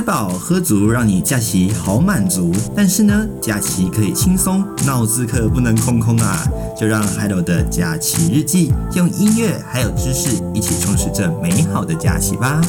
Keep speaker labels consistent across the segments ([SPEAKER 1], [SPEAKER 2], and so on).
[SPEAKER 1] 吃饱喝足，让你假期好满足。但是呢，假期可以轻松，脑子可不能空空啊！就让 Hello 的假期日记用音乐还有知识一起充实这美好的假期吧。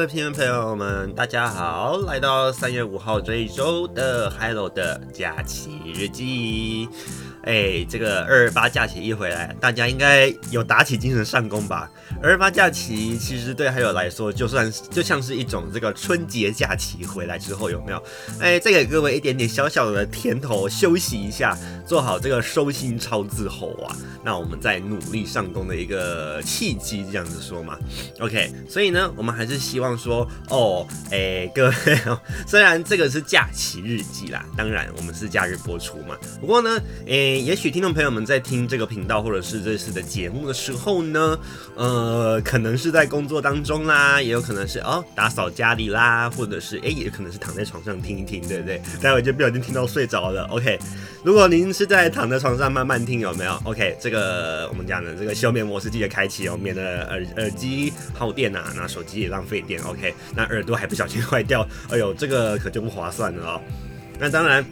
[SPEAKER 2] 各位听众朋友们，大家好！来到三月五号这一周的 Hello 的假期日记。哎，这个二二八假期一回来，大家应该有打起精神上工吧？二二八假期其实对还有来说，就算是就像是一种这个春节假期回来之后有没有？哎，再给各位一点点小小的甜头，休息一下，做好这个收心操之后啊，那我们再努力上工的一个契机，这样子说嘛。OK，所以呢，我们还是希望说，哦，哎，各位，虽然这个是假期日记啦，当然我们是假日播出嘛，不过呢，哎。也许听众朋友们在听这个频道或者是这次的节目的时候呢，呃，可能是在工作当中啦，也有可能是哦打扫家里啦，或者是哎，也可能是躺在床上听一听，对不对？待会就不小心听到睡着了。OK，如果您是在躺在床上慢慢听，有没有？OK，这个我们讲的这个休眠模式记得开启哦，免得耳耳机耗电啊，那手机也浪费电。OK，那耳朵还不小心坏掉，哎呦，这个可就不划算了哦。那当然。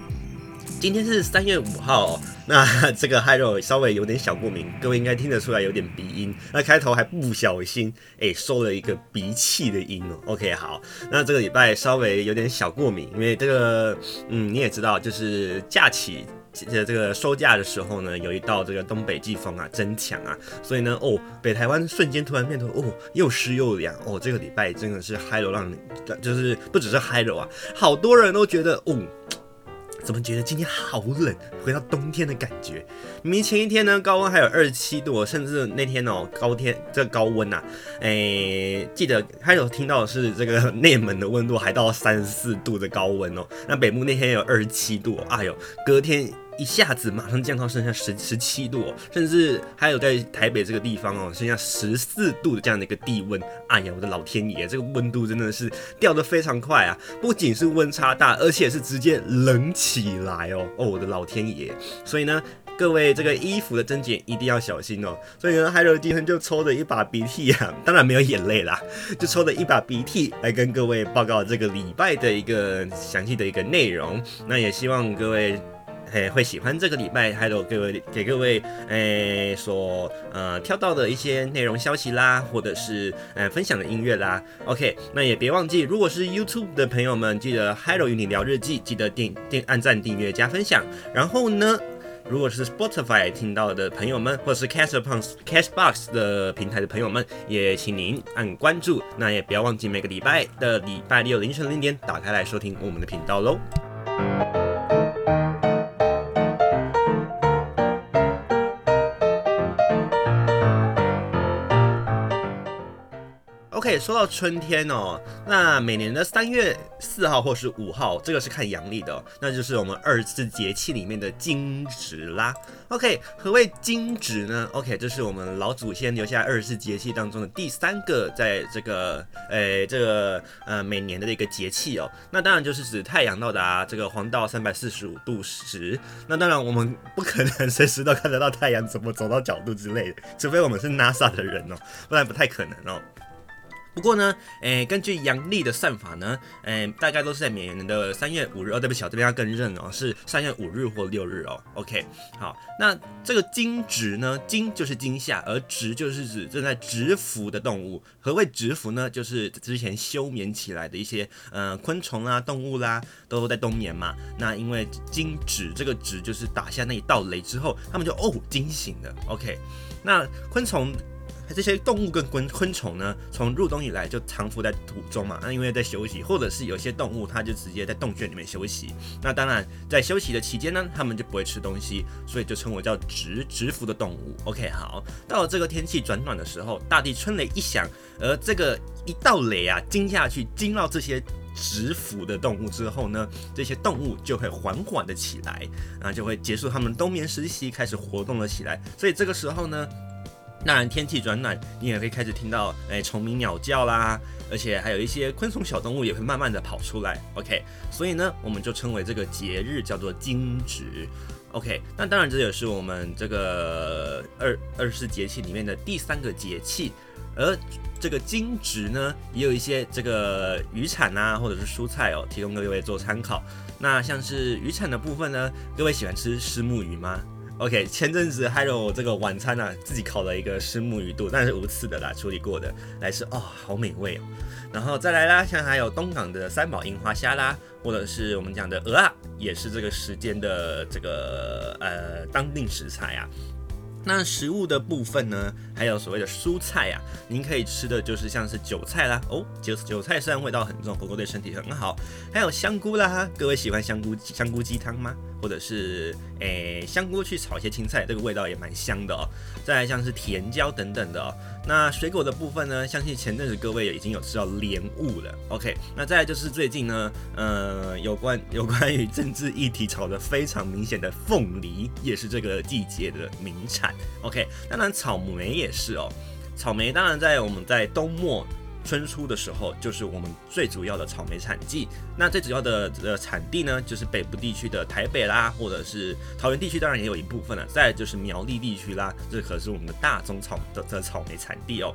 [SPEAKER 2] 今天是三月五号，那 这个 Hello 稍微有点小过敏，各位应该听得出来有点鼻音。那开头还不小心哎收了一个鼻气的音哦。OK，好，那这个礼拜稍微有点小过敏，因为这个嗯你也知道，就是假期这个收假的时候呢，有一道这个东北季风啊增强啊，所以呢哦北台湾瞬间突然变得哦又湿又凉哦，这个礼拜真的是 Hello 让你就是不只是 Hello 啊，好多人都觉得哦。怎么觉得今天好冷？回到冬天的感觉。明明前一天呢，高温还有二十七度，甚至那天哦，高天这个高温呐、啊，哎，记得还有听到的是这个内门的温度还到三十四度的高温哦。那北部那天有二十七度，哎呦，隔天。一下子马上降到剩下十十七度哦，甚至还有在台北这个地方哦，剩下十四度的这样的一个地温。哎呀，我的老天爷，这个温度真的是掉得非常快啊！不仅是温差大，而且是直接冷起来哦。哦，我的老天爷！所以呢，各位这个衣服的增减一定要小心哦。所以呢，Hello 今天就抽着一把鼻涕啊，当然没有眼泪啦，就抽着一把鼻涕来跟各位报告这个礼拜的一个详细的一个内容。那也希望各位。嘿，会喜欢这个礼拜，还有各位给各位诶所呃挑到的一些内容消息啦，或者是呃分享的音乐啦。OK，那也别忘记，如果是 YouTube 的朋友们，记得 Hello 与你聊日记，记得订订按赞、订阅、加分享。然后呢，如果是 Spotify 听到的朋友们，或者是 Castbox Castbox 的平台的朋友们，也请您按关注。那也不要忘记每个礼拜的礼拜六凌晨零点打开来收听我们的频道喽。说到春天哦，那每年的三月四号或是五号，这个是看阳历的哦，那就是我们二十四节气里面的惊蛰啦。OK，何谓惊蛰呢？OK，这是我们老祖先留下二十四节气当中的第三个，在这个诶这个呃每年的一个节气哦。那当然就是指太阳到达这个黄道三百四十五度时。那当然我们不可能随时都看得到太阳怎么走到角度之类的，除非我们是 NASA 的人哦，不然不太可能哦。不过呢，诶，根据阳历的算法呢，诶，大概都是在每年的三月五日哦。对不起，这边要更正哦，是三月五日或六日哦。OK，好，那这个惊蛰呢，惊就是惊吓，而蛰就是指正在蛰伏的动物。何谓蛰伏呢？就是之前休眠起来的一些呃昆虫啦、动物啦，都在冬眠嘛。那因为惊蛰这个蛰就是打下那一道雷之后，他们就哦惊醒了。OK，那昆虫。这些动物跟昆昆虫呢，从入冬以来就藏伏在土中嘛，那因为在休息，或者是有些动物它就直接在洞穴里面休息。那当然，在休息的期间呢，它们就不会吃东西，所以就称为叫蛰蛰伏的动物。OK，好，到了这个天气转暖的时候，大地春雷一响，而这个一道雷啊惊下去，惊到这些蛰伏的动物之后呢，这些动物就会缓缓的起来，然后就会结束它们冬眠时期，开始活动了起来。所以这个时候呢。当然天气转暖，你也会开始听到哎虫鸣鸟叫啦，而且还有一些昆虫小动物也会慢慢的跑出来。OK，所以呢，我们就称为这个节日叫做惊蛰。OK，那当然这也是我们这个二二十四节气里面的第三个节气，而这个惊蛰呢，也有一些这个渔产啊，或者是蔬菜哦，提供各位做参考。那像是渔产的部分呢，各位喜欢吃虱目鱼吗？OK，前阵子还有这个晚餐啊，自己烤了一个虱目鱼肚，但是无刺的啦，处理过的，来吃哦，好美味哦。然后再来啦，像还有东港的三宝樱花虾啦，或者是我们讲的蚵啊，也是这个时间的这个呃当定食材啊。那食物的部分呢，还有所谓的蔬菜啊，您可以吃的就是像是韭菜啦，哦，韭韭菜虽然味道很重，不过对身体很好。还有香菇啦，各位喜欢香菇香菇鸡汤吗？或者是诶、香菇去炒一些青菜，这个味道也蛮香的哦。再来像是甜椒等等的哦。那水果的部分呢，相信前阵子各位也已经有吃到莲雾了。OK，那再来就是最近呢，呃，有关 有关于政治议题炒得非常明显的凤梨，也是这个季节的名产。OK，当然草莓也是哦。草莓当然在我们在冬末。春初的时候，就是我们最主要的草莓产季。那最主要的呃产地呢，就是北部地区的台北啦，或者是桃园地区，当然也有一部分了。再就是苗栗地区啦，这可是我们的大宗草的的草莓产地哦。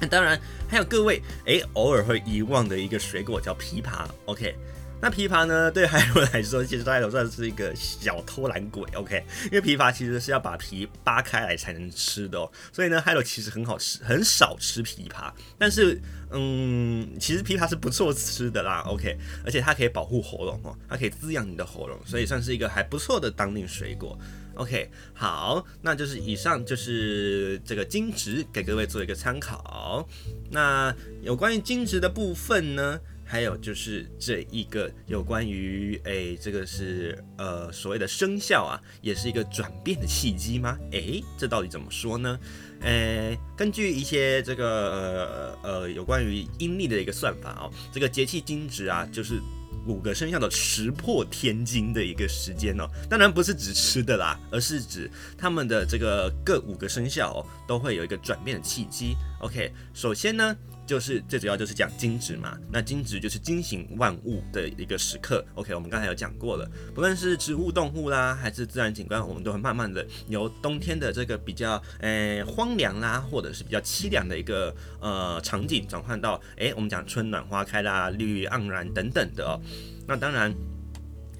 [SPEAKER 2] 那当然还有各位诶，偶尔会遗忘的一个水果叫枇杷。OK。那枇杷呢？对海螺来说，其实它也算是一个小偷懒鬼，OK？因为枇杷其实是要把皮扒开来才能吃的哦，所以呢，海螺其实很好吃，很少吃枇杷。但是，嗯，其实枇杷是不错吃的啦，OK？而且它可以保护喉咙哦，它可以滋养你的喉咙，所以算是一个还不错的当令水果，OK？好，那就是以上就是这个惊蛰，给各位做一个参考。那有关于惊蛰的部分呢？还有就是这一个有关于诶，这个是呃所谓的生肖啊，也是一个转变的契机吗？诶，这到底怎么说呢？诶，根据一些这个呃呃有关于阴历的一个算法哦，这个节气惊蛰啊，就是五个生肖的石破天惊的一个时间哦。当然不是指吃的啦，而是指他们的这个各五个生肖哦，都会有一个转变的契机。OK，首先呢。就是最主要就是讲惊蛰嘛，那惊蛰就是惊醒万物的一个时刻。OK，我们刚才有讲过了，不论是植物动物啦，还是自然景观，我们都会慢慢的由冬天的这个比较诶、荒凉啦，或者是比较凄凉的一个呃场景，转换到诶、我们讲春暖花开啦，绿意盎然等等的哦。那当然，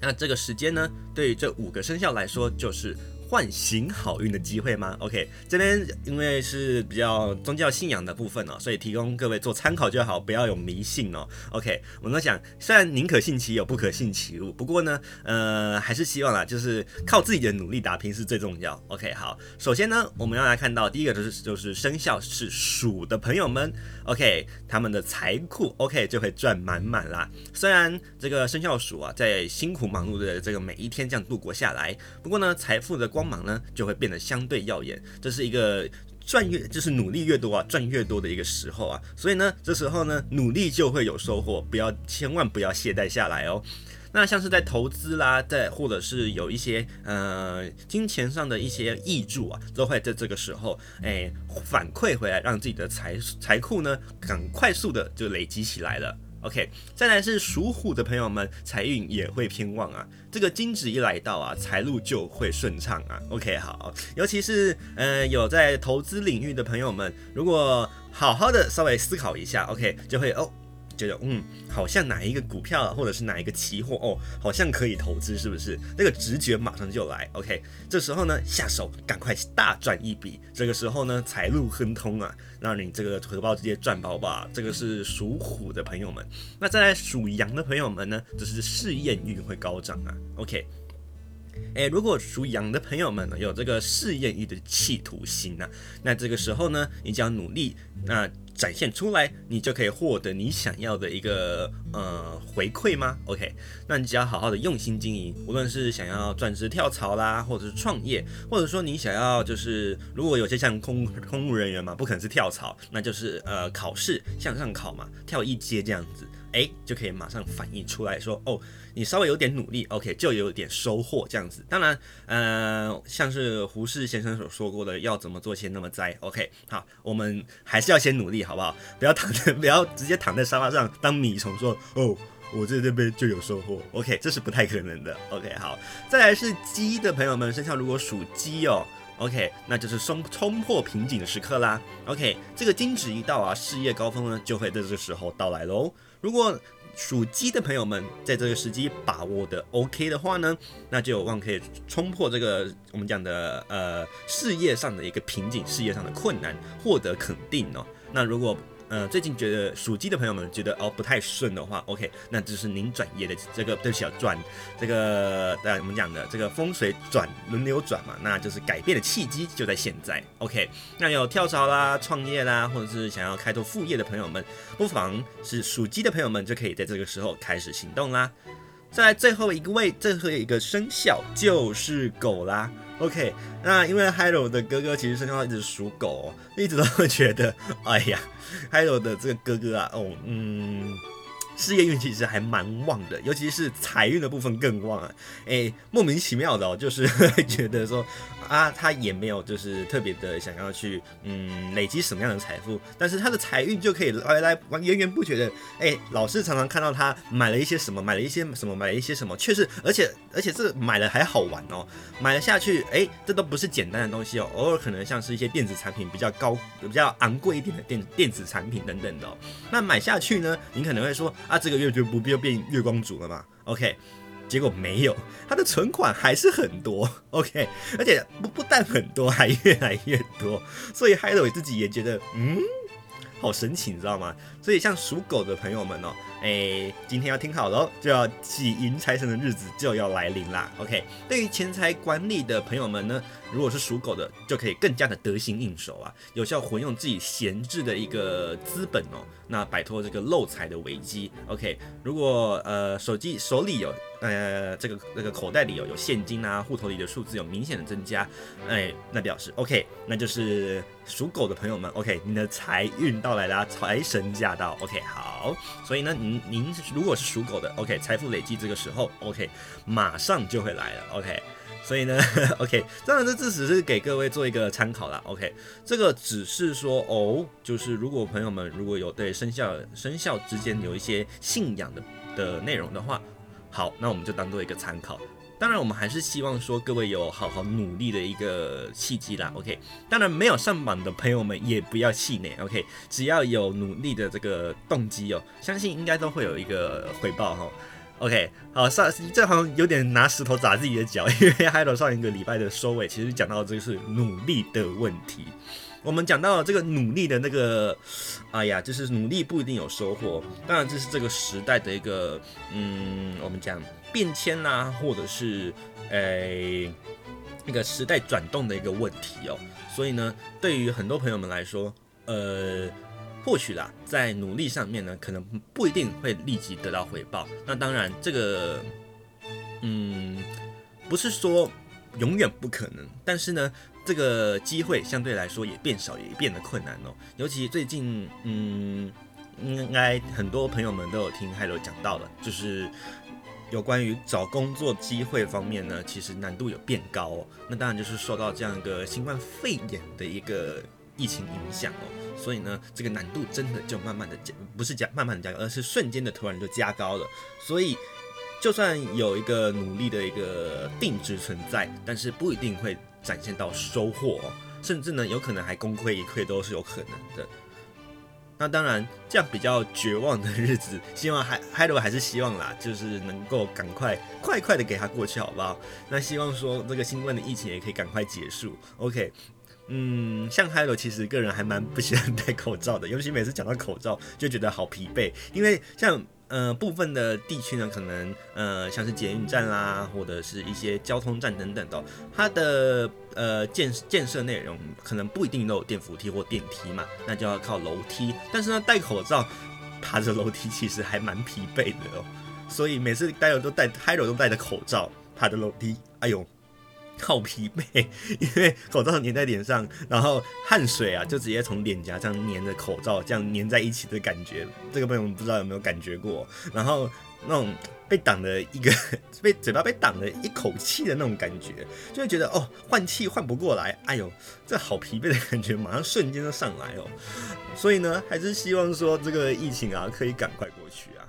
[SPEAKER 2] 那这个时间呢，对于这五个生肖来说就是。唤醒好运的机会吗？OK，这边因为是比较宗教信仰的部分哦，所以提供各位做参考就好，不要有迷信哦。OK，我们讲，虽然宁可信其有，不可信其无，不过呢，呃，还是希望啦，就是靠自己的努力打拼是最重要。OK，好，首先呢，我们要来看到第一个就是就是生肖是鼠的朋友们，OK，他们的财库 OK 就会赚满满啦。虽然这个生肖鼠啊，在辛苦忙碌的这个每一天这样度过下来，不过呢，财富的。光芒呢就会变得相对耀眼，这是一个赚越就是努力越多啊，赚越多的一个时候啊，所以呢，这时候呢，努力就会有收获，不要千万不要懈怠下来哦。那像是在投资啦，在或者是有一些呃金钱上的一些挹注啊，都会在这个时候哎反馈回来，让自己的财财库呢很快速的就累积起来了。OK，再来是属虎的朋友们，财运也会偏旺啊。这个金子一来到啊，财路就会顺畅啊。OK，好，尤其是呃有在投资领域的朋友们，如果好好的稍微思考一下，OK，就会哦。觉得嗯，好像哪一个股票或者是哪一个期货哦，好像可以投资，是不是？那个直觉马上就来。OK，这时候呢，下手赶快大赚一笔。这个时候呢，财路亨通啊，让你这个荷包直接赚饱吧。这个是属虎的朋友们。那再来属羊的朋友们呢，就是事业运会高涨啊。OK，诶，如果属羊的朋友们呢，有这个事业欲的企图心啊，那这个时候呢，你只要努力，那。展现出来，你就可以获得你想要的一个呃回馈吗？OK，那你只要好好的用心经营，无论是想要转职跳槽啦，或者是创业，或者说你想要就是如果有些像公公务人员嘛，不可能是跳槽，那就是呃考试向上考嘛，跳一阶这样子。哎，就可以马上反映出来说，哦，你稍微有点努力，OK，就有点收获这样子。当然，呃，像是胡适先生所说过的，要怎么做先那么栽，OK，好，我们还是要先努力，好不好？不要躺在，不要直接躺在沙发上当米虫，说，哦，我在这边就有收获，OK，这是不太可能的，OK，好，再来是鸡的朋友们，生肖如果属鸡哦。OK，那就是冲冲破瓶颈的时刻啦。OK，这个金指一到啊，事业高峰呢就会在这个时候到来喽。如果属鸡的朋友们在这个时机把握的 OK 的话呢，那就有望可以冲破这个我们讲的呃事业上的一个瓶颈，事业上的困难，获得肯定哦。那如果呃，最近觉得属鸡的朋友们觉得哦不太顺的话，OK，那就是您转业的这个对不起啊，转这个呃我们讲的这个风水转轮流转嘛，那就是改变的契机就在现在，OK。那有跳槽啦、创业啦，或者是想要开拓副业的朋友们，不妨是属鸡的朋友们就可以在这个时候开始行动啦。再来最后一个位，最后一个生肖就是狗啦。OK，那因为 Hiro 的哥哥其实身上一直属狗，一直都会觉得，哎呀，Hiro 的这个哥哥啊，哦，嗯。事业运其实还蛮旺的，尤其是财运的部分更旺啊！哎、莫名其妙的哦，就是会 觉得说啊，他也没有就是特别的想要去嗯累积什么样的财富，但是他的财运就可以来来源源不绝的哎、老是常常看到他买了一些什么，买了一些什么，买了一些什么，确实，而且而且这买了还好玩哦，买了下去，哎、这都不是简单的东西哦，偶尔可能像是一些电子产品比较高、比较昂贵一点的电电子产品等等的哦，那买下去呢，你可能会说。啊，这个月就不必要变月光族了嘛？OK，结果没有，他的存款还是很多，OK，而且不不但很多，还越来越多，所以 Hiro 自己也觉得，嗯，好神奇，你知道吗？所以像属狗的朋友们哦，哎，今天要听好喽，就要喜迎财神的日子就要来临啦，OK。对于钱财管理的朋友们呢，如果是属狗的，就可以更加的得心应手啊，有效混用自己闲置的一个资本哦。那摆脱这个漏财的危机，OK。如果呃手机手里有呃这个那个口袋里有有现金啊，户头里的数字有明显的增加，哎，那表示 OK，那就是属狗的朋友们，OK，你的财运到来啦，财神驾到，OK，好。好所以呢，您您如果是属狗的，OK，财富累积这个时候，OK，马上就会来了，OK。所以呢，OK，当然这这只是给各位做一个参考啦，OK，这个只是说哦，就是如果朋友们如果有对生肖生肖之间有一些信仰的的内容的话，好，那我们就当做一个参考。当然，我们还是希望说各位有好好努力的一个契机啦，OK。当然，没有上榜的朋友们也不要气馁，OK，只要有努力的这个动机哦，相信应该都会有一个回报哈。OK，好，上这好像有点拿石头砸自己的脚，因为 Hiro 上一个礼拜的收尾，其实讲到这个是努力的问题。我们讲到这个努力的那个，哎呀，就是努力不一定有收获。当然，这是这个时代的一个，嗯，我们讲变迁啦，或者是诶那个时代转动的一个问题哦。所以呢，对于很多朋友们来说，呃。或许啦，在努力上面呢，可能不一定会立即得到回报。那当然，这个，嗯，不是说永远不可能，但是呢，这个机会相对来说也变少，也变得困难哦。尤其最近，嗯，应该很多朋友们都有听 Hiro 讲到了，就是有关于找工作机会方面呢，其实难度有变高哦。那当然就是受到这样一个新冠肺炎的一个疫情影响哦。所以呢，这个难度真的就慢慢的加，不是加慢慢的加高，而是瞬间的突然就加高了。所以，就算有一个努力的一个定值存在，但是不一定会展现到收获哦，甚至呢，有可能还功亏一篑都是有可能的。那当然，这样比较绝望的日子，希望还 Hiro 还是希望啦，就是能够赶快快快的给他过去，好不好？那希望说这个新冠的疫情也可以赶快结束。OK。嗯，像 Hiro 其实个人还蛮不喜欢戴口罩的，尤其每次讲到口罩就觉得好疲惫。因为像呃部分的地区呢，可能呃像是捷运站啦，或者是一些交通站等等的，它的呃建建设内容可能不一定都有电扶梯或电梯嘛，那就要靠楼梯。但是呢，戴口罩爬着楼梯其实还蛮疲惫的哦。所以每次戴着都戴，hi 老都戴着口罩爬着楼梯，哎呦。好疲惫，因为口罩粘在脸上，然后汗水啊就直接从脸颊这样粘着口罩，这样粘在一起的感觉，这个朋友们不知道有没有感觉过？然后那种被挡了一个，被嘴巴被挡了一口气的那种感觉，就会觉得哦，换气换不过来，哎呦，这好疲惫的感觉，马上瞬间就上来哦。所以呢，还是希望说这个疫情啊可以赶快过去啊。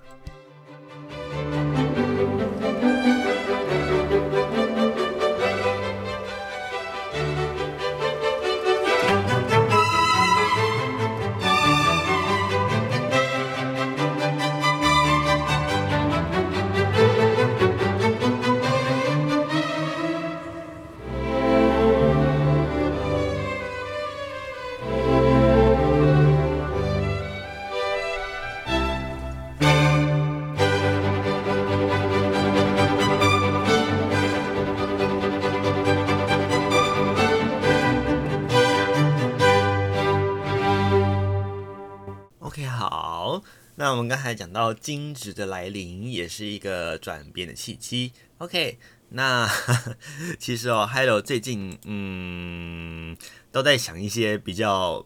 [SPEAKER 2] 我们刚才讲到惊蛰的来临，也是一个转变的契机。OK，那 其实哦，Hello 最近嗯都在想一些比较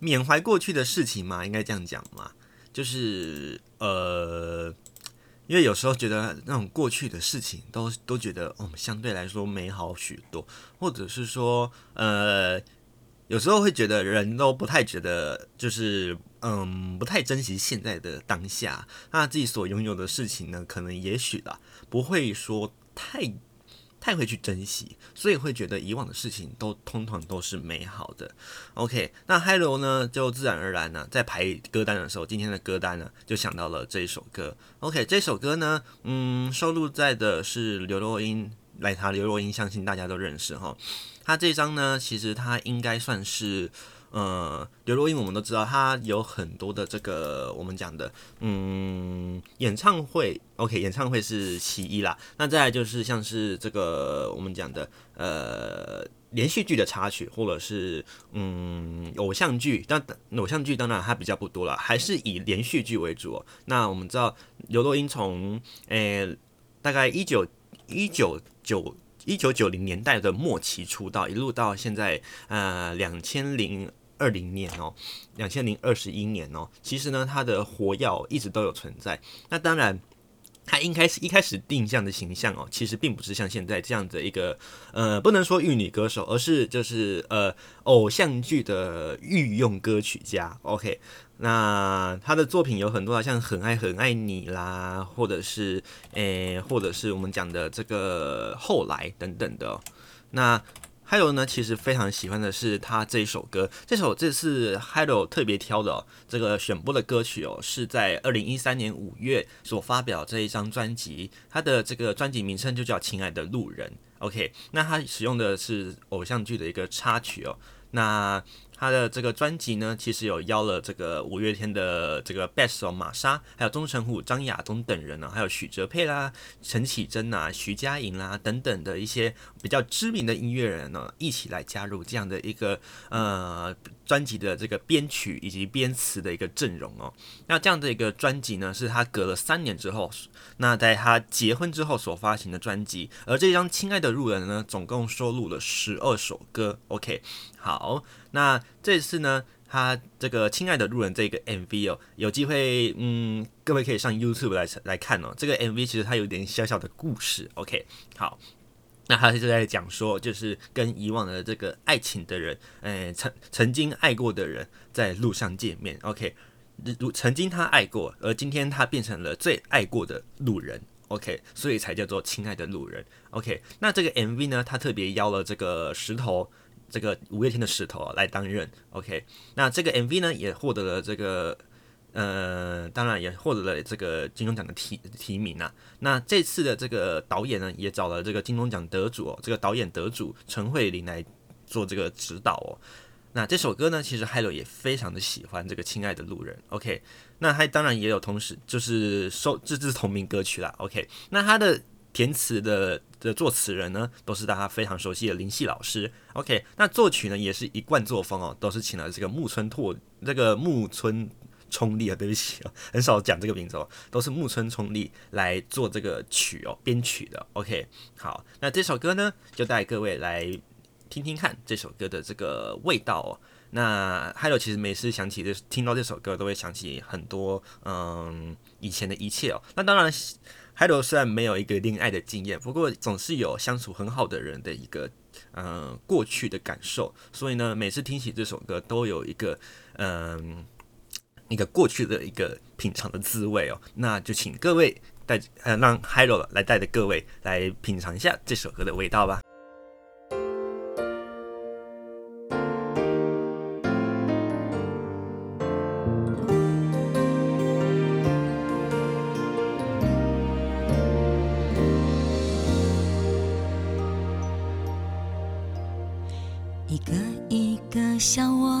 [SPEAKER 2] 缅怀过去的事情嘛，应该这样讲嘛，就是呃，因为有时候觉得那种过去的事情都都觉得哦相对来说美好许多，或者是说呃。有时候会觉得人都不太觉得，就是嗯，不太珍惜现在的当下。那自己所拥有的事情呢，可能也许啦，不会说太太会去珍惜，所以会觉得以往的事情都通通都是美好的。OK，那 Hello 呢，就自然而然呢，在排歌单的时候，今天的歌单呢，就想到了这一首歌。OK，这首歌呢，嗯，收录在的是刘若英，来他刘若英，相信大家都认识哈。他这张呢，其实他应该算是，呃，刘若英，我们都知道，她有很多的这个我们讲的，嗯，演唱会，OK，演唱会是其一啦。那再就是像是这个我们讲的，呃，连续剧的插曲，或者是嗯，偶像剧，但偶像剧当然它比较不多了，还是以连续剧为主哦。那我们知道刘若英从，诶、大概一九一九九。一九九零年代的末期出道，一路到现在，呃，两千零二零年哦，两千零二十一年哦，其实呢，他的火药一直都有存在。那当然。他应该是一开始定向的形象哦，其实并不是像现在这样的一个，呃，不能说玉女歌手，而是就是呃偶像剧的御用歌曲家。OK，那他的作品有很多啊，像《很爱很爱你》啦，或者是诶、或者是我们讲的这个后来等等的、那还有呢，其实非常喜欢的是他这一首歌。这首这次 Hello 特别挑的、哦、这个选播的歌曲哦，是在二零一三年五月所发表这一张专辑。他的这个专辑名称就叫《亲爱的路人》。OK，那他使用的是偶像剧的一个插曲哦。那他的这个专辑呢，其实有邀了这个五月天的这个 Best 哦玛莎，还有钟成虎、张亚东等人呢、还有许哲佩啦、陈绮贞呐、徐佳莹啦等等的一些比较知名的音乐人呢，一起来加入这样的一个呃专辑的这个编曲以及编词的一个阵容哦。那这样的一个专辑呢，是他隔了三年之后，那在他结婚之后所发行的专辑。而这张《亲爱的路人》呢，总共收录了十二首歌。OK，好。那这次呢，他这个亲爱的路人这个 MV 哦，有机会，嗯，各位可以上 YouTube 来来看哦。这个 MV 其实它有点小小的故事，OK，好，那他是在讲说，就是跟以往的这个爱情的人，诶，曾曾经爱过的人在路上见面，OK，如曾经他爱过，而今天他变成了最爱过的路人，OK，所以才叫做亲爱的路人，OK。那这个 MV 呢，他特别邀了这个石头。这个五月天的石头，来担任，OK，那这个 MV 呢也获得了这个，呃，当然也获得了这个金钟奖的提提名啊。那这次的这个导演呢，也找了这个金钟奖得主哦，这个导演得主陈慧琳来做这个指导哦。那这首歌呢，其实 Hello 也非常的喜欢这个《亲爱的路人》，OK，那他当然也有同时就是收这支同名歌曲啦，OK，那他的。填词的的作词人呢，都是大家非常熟悉的林夕老师。OK，那作曲呢，也是一贯作风哦，都是请了这个木村拓这个木村冲力啊，对不起哦，很少讲这个名字哦，都是木村冲力来做这个曲哦，编曲的。OK，好，那这首歌呢，就带各位来听听看这首歌的这个味道哦。那还有，其实每次想起这听到这首歌，都会想起很多嗯以前的一切哦。那当然。Hido 虽然没有一个恋爱的经验，不过总是有相处很好的人的一个呃过去的感受，所以呢，每次听起这首歌都有一个嗯、一个过去的一个品尝的滋味哦。那就请各位带呃让 Hido 来带着各位来品尝一下这首歌的味道吧。
[SPEAKER 3] 一个一个笑我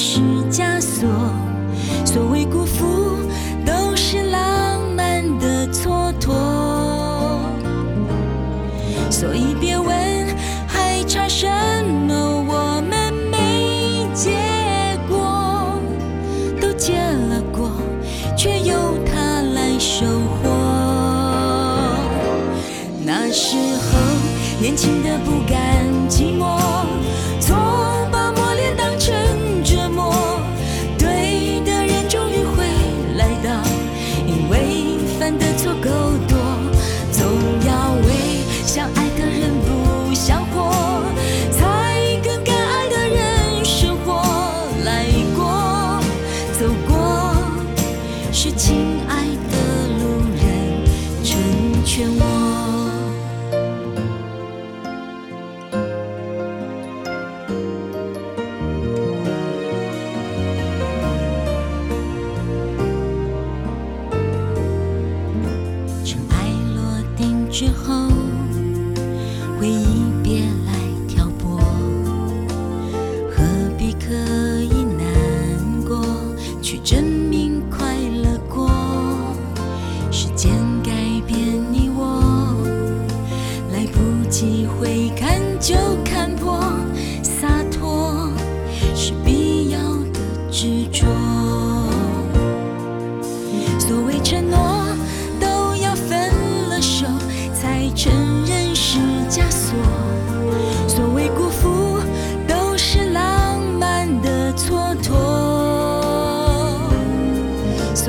[SPEAKER 3] 是枷锁。所
[SPEAKER 2] 谓辜负，都是浪漫的蹉跎。所以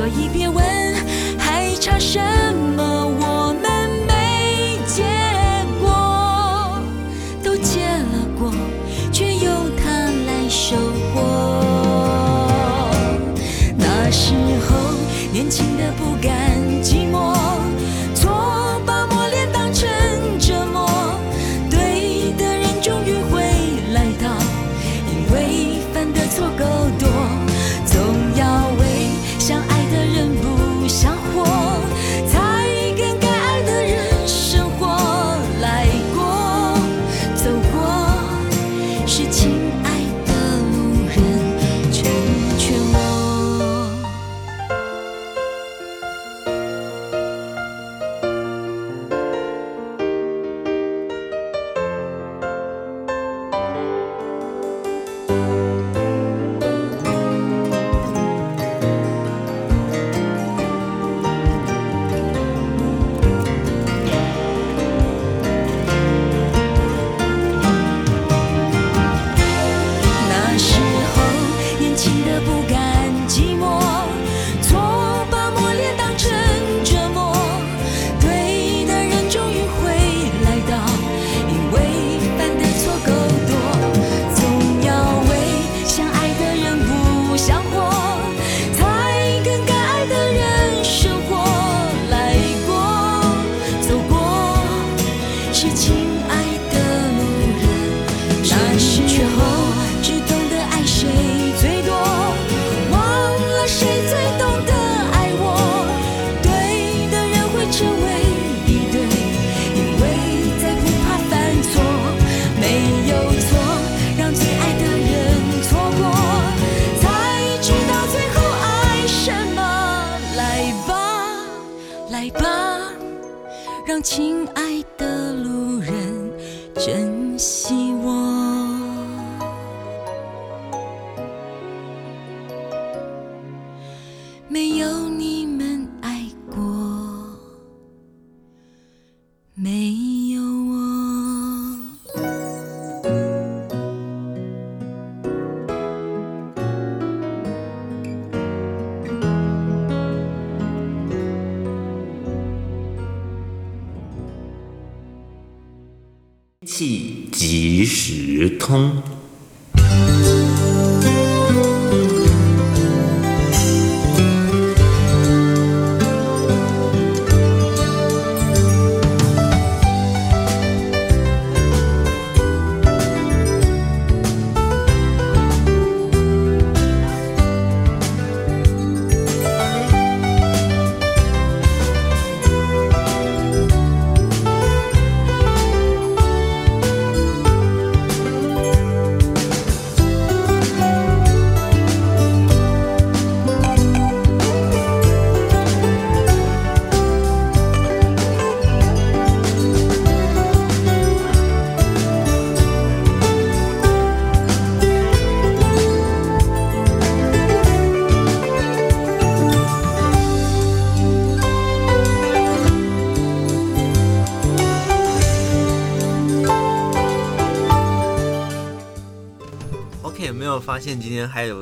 [SPEAKER 2] 一遍。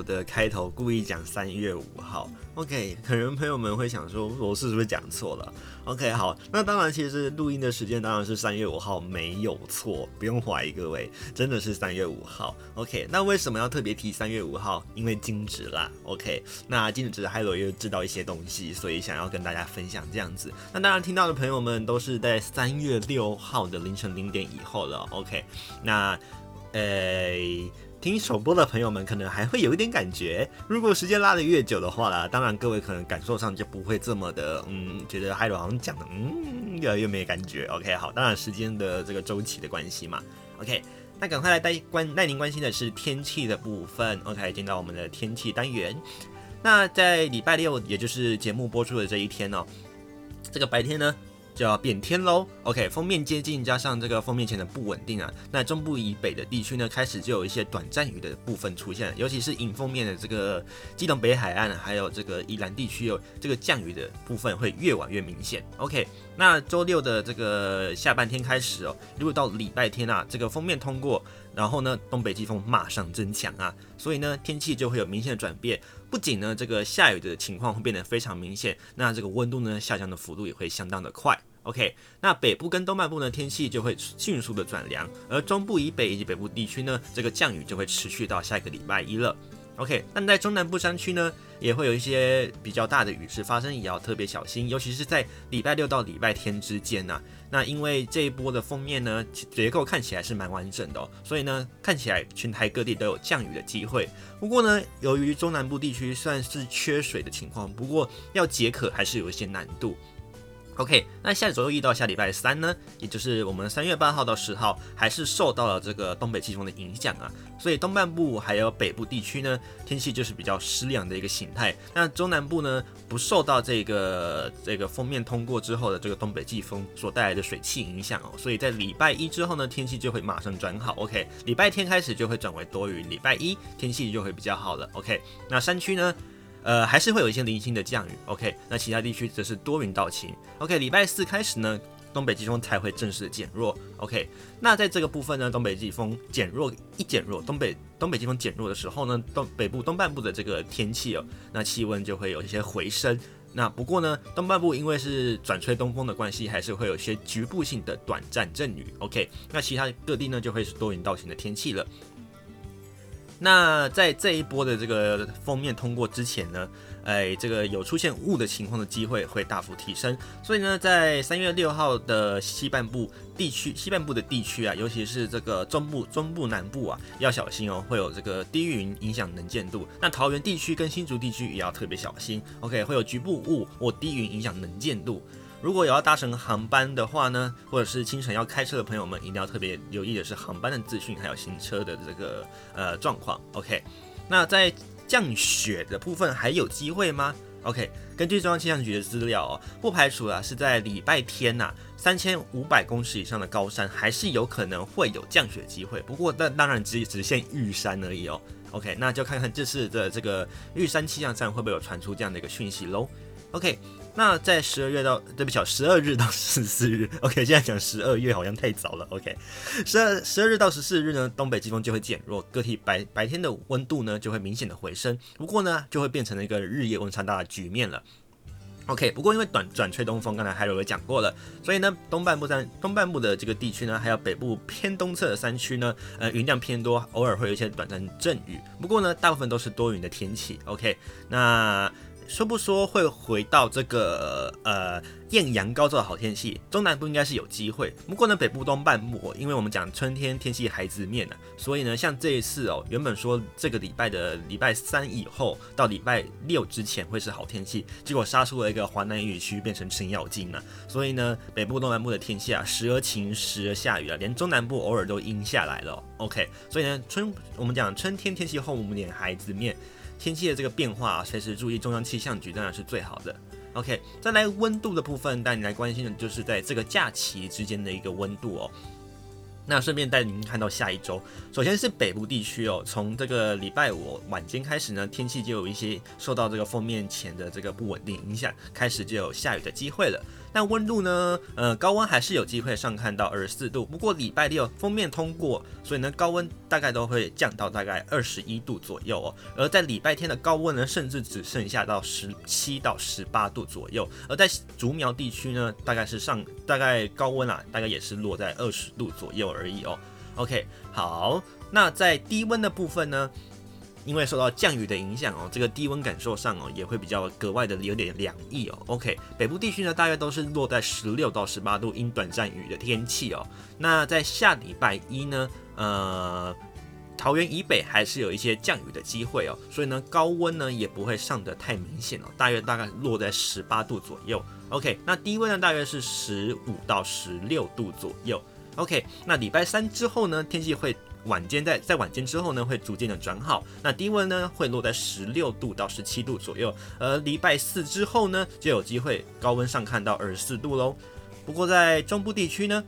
[SPEAKER 2] 的开头故意讲三月五号？OK，可能朋友们会想说，我是不是讲错了？OK，好，那当然，其实录音的时间当然是三月五号，没有错，不用怀疑各位，真的是三月五号。OK，那为什么要特别提三月五号？因为惊蛰啦。OK，那惊蛰还有又知道一些东西，所以想要跟大家分享这样子。那当然，听到的朋友们都是在三月六号的凌晨零点以后了。OK，那，呃、欸。听首播的朋友们可能还会有一点感觉，如果时间拉得越久的话啦，当然各位可能感受上就不会这么的，嗯，觉得 Hello 好像讲的，嗯，越来越没感觉。OK，好，当然时间的这个周期的关系嘛。OK，那赶快来带关带您关心的是天气的部分。OK，进到我们的天气单元。那在礼拜六，也就是节目播出的这一天呢、这个白天呢，就要变天喽。OK，封面接近，加上这个封面前的不稳定啊，那中部以北的地区呢，开始就有一些短暂雨的部分出现了，尤其是迎封面的这个基隆北海岸，还有这个宜兰地区有这个降雨的部分会越晚越明显。OK，那周六的这个下半天开始哦，如果到礼拜天啊，这个封面通过，然后呢，东北季风马上增强啊，所以呢，天气就会有明显的转变。不仅呢，这个下雨的情况会变得非常明显，那这个温度呢，下降的幅度也会相当的快。OK，那北部跟东半部呢，天气就会迅速的转凉，而中部以北以及北部地区呢，这个降雨就会持续到下一个礼拜一了。OK，那在中南部山区呢，也会有一些比较大的雨势发生，也要特别小心，尤其是在礼拜六到礼拜天之间呐、啊。那因为这一波的封面呢，结构看起来是蛮完整的哦，所以呢，看起来全台各地都有降雨的机会。不过呢，由于中南部地区算是缺水的情况，不过要解渴还是有一些难度。OK，那下周一到下礼拜三呢，也就是我们三月八号到十号，还是受到了这个东北季风的影响啊，所以东半部还有北部地区呢，天气就是比较湿凉的一个形态。那中南部呢，不受到这个这个锋面通过之后的这个东北季风所带来的水汽影响哦，所以在礼拜一之后呢，天气就会马上转好。OK，礼拜天开始就会转为多云，礼拜一天气就会比较好了。OK，那山区呢？呃，还是会有一些零星的降雨，OK。那其他地区则是多云到晴，OK。礼拜四开始呢，东北季风才会正式减弱，OK。那在这个部分呢，东北季风减弱一减弱，东北东北季风减弱的时候呢，东北部东半部的这个天气哦，那气温就会有一些回升。那不过呢，东半部因为是转吹东风的关系，还是会有些局部性的短暂阵雨，OK。那其他各地呢，就会是多云到晴的天气了。那在这一波的这个封面通过之前呢，哎，这个有出现雾的情况的机会会大幅提升，所以呢，在三月六号的西半部地区，西半部的地区啊，尤其是这个中部、中部南部啊，要小心哦，会有这个低云影响能见度。那桃园地区跟新竹地区也要特别小心，OK，会有局部雾或低云影响能见度。如果有要搭乘航班的话呢，或者是清晨要开车的朋友们，一定要特别留意的是航班的资讯，还有行车的这个呃状况。OK，那在降雪的部分还有机会吗 OK，根据中央气象局的资料哦，不排除啊是在礼拜天呐，三千五百公尺以上的高山还是有可能会有降雪机会。不过那当然只只限玉山而已哦。OK，那就看看这次的这个玉山气象站会不会有传出这样的一个讯息喽。OK，那在十二月到对不起啊，十二日到十四日，OK，现在讲十二月好像太早了。OK，十二十二日到十四日呢，东北季风就会减弱，各地白白天的温度呢就会明显的回升，不过呢就会变成了一个日夜温差大的局面了。OK，不过因为短转吹东风，刚才还有讲过了，所以呢东半部山东半部的这个地区呢，还有北部偏东侧的山区呢，呃云量偏多，偶尔会有一些短暂阵雨，不过呢大部分都是多云的天气。OK，那。说不说会回到这个呃艳阳高照的好天气，中南部应该是有机会。不过呢，北部东半部，因为我们讲春天天气孩子面呢，所以呢，像这一次哦，原本说这个礼拜的礼拜三以后到礼拜六之前会是好天气，结果杀出了一个华南雨区，变成程咬金了。所以呢，北部东南部的天气啊，时而晴，时而下雨啊，连中南部偶尔都阴下来了。OK，所以呢，春我们讲春天天气后母孩子面。天气的这个变化，随时注意中央气象局当然是最好的。OK，再来温度的部分，带你来关心的就是在这个假期之间的一个温度哦。那顺便带您看到下一周，首先是北部地区哦，从这个礼拜五晚间开始呢，天气就有一些受到这个锋面前的这个不稳定影响，开始就有下雨的机会了。但温度呢？呃，高温还是有机会上看到二十四度。不过礼拜六封面通过，所以呢，高温大概都会降到大概二十一度左右哦。而在礼拜天的高温呢，甚至只剩下到十七到十八度左右。而在竹苗地区呢，大概是上大概高温啊，大概也是落在二十度左右而已哦。OK，好，那在低温的部分呢？因为受到降雨的影响哦，这个低温感受上哦，也会比较格外的有点凉意哦。OK，北部地区呢，大约都是落在十六到十八度，阴短暂雨的天气哦。那在下礼拜一呢，呃，桃园以北还是有一些降雨的机会哦，所以呢，高温呢也不会上得太明显哦，大约大概落在十八度左右。OK，那低温呢大约是十五到十六度左右。OK，那礼拜三之后呢，天气会。晚间在在晚间之后呢，会逐渐的转好，那低温呢会落在十六度到十七度左右，而礼拜四之后呢，就有机会高温上看到二十四度喽。不过在中部地区呢，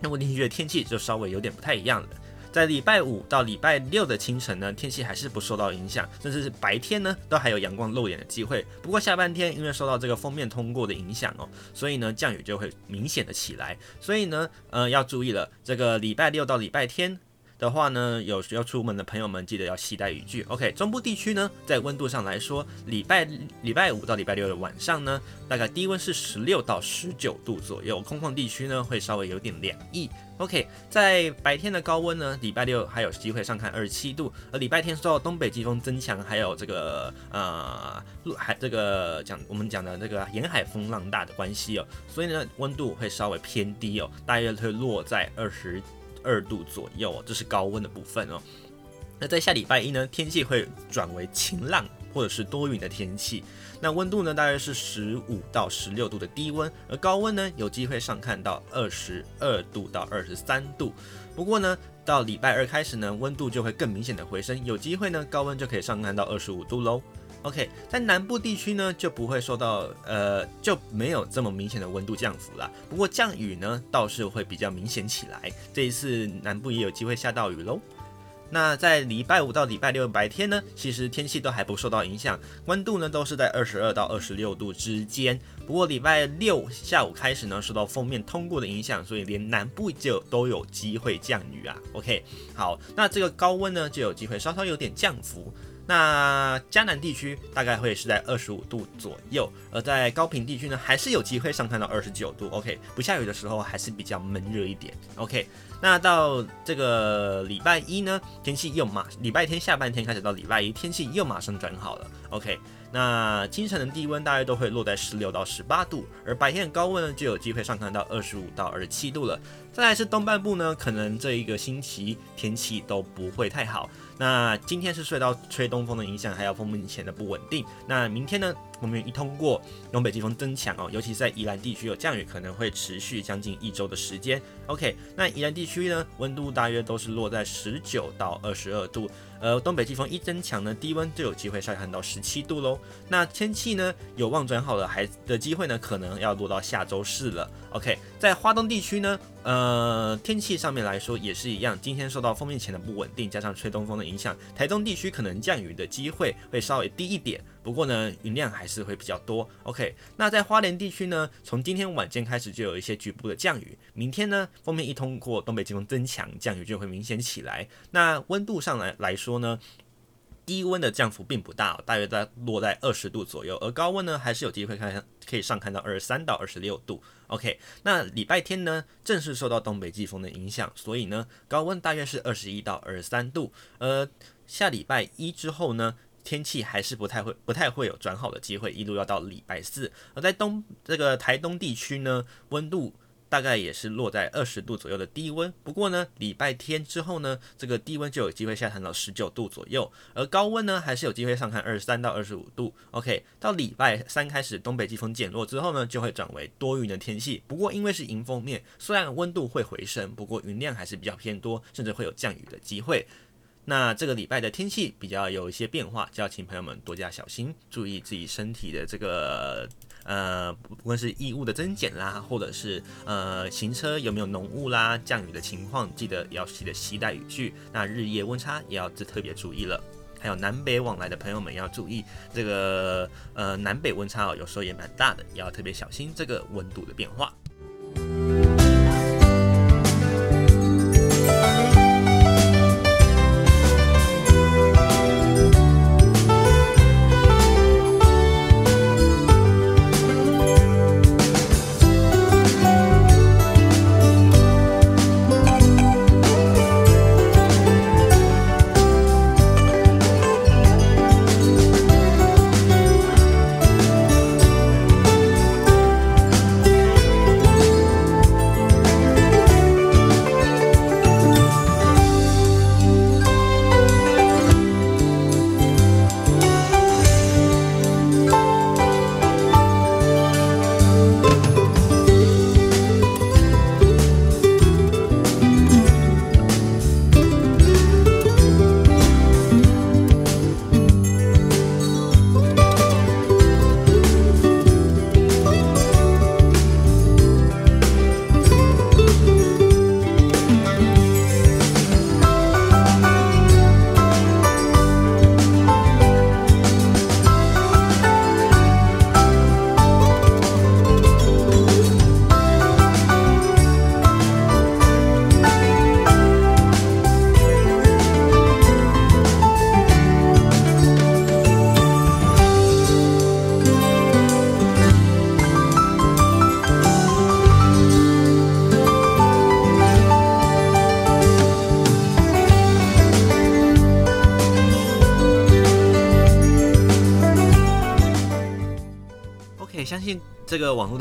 [SPEAKER 2] 中部地区的天气就稍微有点不太一样了。在礼拜五到礼拜六的清晨呢，天气还是不受到影响，甚至是白天呢都还有阳光露脸的机会。不过下半天因为受到这个锋面通过的影响哦，所以呢降雨就会明显的起来。所以呢，呃要注意了，这个礼拜六到礼拜天。的话呢，有需要出门的朋友们记得要携带雨具。OK，中部地区呢，在温度上来说，礼拜礼拜五到礼拜六的晚上呢，大概低温是十六到十九度左右，空旷地区呢会稍微有点凉意。OK，在白天的高温呢，礼拜六还有机会上看二十七度，而礼拜天受到东北季风增强，还有这个呃陆海这个讲我们讲的这个沿海风浪大的关系哦，所以呢温度会稍微偏低哦，大约会落在二十。二度左右，这是高温的部分哦。那在下礼拜一呢，天气会转为晴朗或者是多云的天气。那温度呢，大约是十五到十六度的低温，而高温呢，有机会上看到二十二度到二十三度。不过呢，到礼拜二开始呢，温度就会更明显的回升，有机会呢，高温就可以上看到二十五度喽。OK，在南部地区呢，就不会受到呃，就没有这么明显的温度降幅了。不过降雨呢，倒是会比较明显起来。这一次南部也有机会下到雨喽。那在礼拜五到礼拜六白天呢，其实天气都还不受到影响，温度呢都是在二十二到二十六度之间。不过礼拜六下午开始呢，受到锋面通过的影响，所以连南部就都有机会降雨啊。OK，好，那这个高温呢就有机会稍稍有点降幅。那嘉南地区大概会是在二十五度左右，而在高屏地区呢，还是有机会上看到二十九度。OK，不下雨的时候还是比较闷热一点。OK，那到这个礼拜一呢，天气又马礼拜天下半天开始到礼拜一，天气又马上转好了。OK，那清晨的低温大约都会落在十六到十八度，而白天的高温呢就有机会上看到二十五到二十七度了。再来是东半部呢，可能这一个星期天气都不会太好。那今天是受到吹东风的影响，还有风目前的不稳定。那明天呢，我们一通过东北季风增强哦，尤其是在宜兰地区有降雨，可能会持续将近一周的时间。OK，那宜兰地区呢，温度大约都是落在十九到二十二度。呃，东北季风一增强呢，低温就有机会下降到十七度喽。那天气呢，有望转好的还的机会呢，可能要落到下周四了。OK，在华东地区呢，呃，天气上面来说也是一样，今天受到锋面前的不稳定，加上吹东风的影响，台东地区可能降雨的机会会稍微低一点。不过呢，云量还是会比较多。OK，那在花莲地区呢，从今天晚间开始就有一些局部的降雨。明天呢，锋面一通过，东北季风增强，降雨就会明显起来。那温度上来来说呢，低温的降幅并不大，大约在落在二十度左右，而高温呢，还是有机会看可以上看到二十三到二十六度。OK，那礼拜天呢，正是受到东北季风的影响，所以呢，高温大约是二十一到二十三度。呃，下礼拜一之后呢，天气还是不太会，不太会有转好的机会，一路要到礼拜四。而在东这个台东地区呢，温度大概也是落在二十度左右的低温。不过呢，礼拜天之后呢，这个低温就有机会下降到十九度左右，而高温呢，还是有机会上看二十三到二十五度。OK，到礼拜三开始，东北季风减弱之后呢，就会转为多云的天气。不过因为是迎风面，虽然温度会回升，不过云量还是比较偏多，甚至会有降雨的机会。那这个礼拜的天气比较有一些变化，就要请朋友们多加小心，注意自己身体的这个呃，不论是异物的增减啦，或者是呃行车有没有浓雾啦、降雨的情况，记得要记得携带雨具。那日夜温差也要特别注意了，还有南北往来的朋友们要注意这个呃南北温差哦，有时候也蛮大的，也要特别小心这个温度的变化。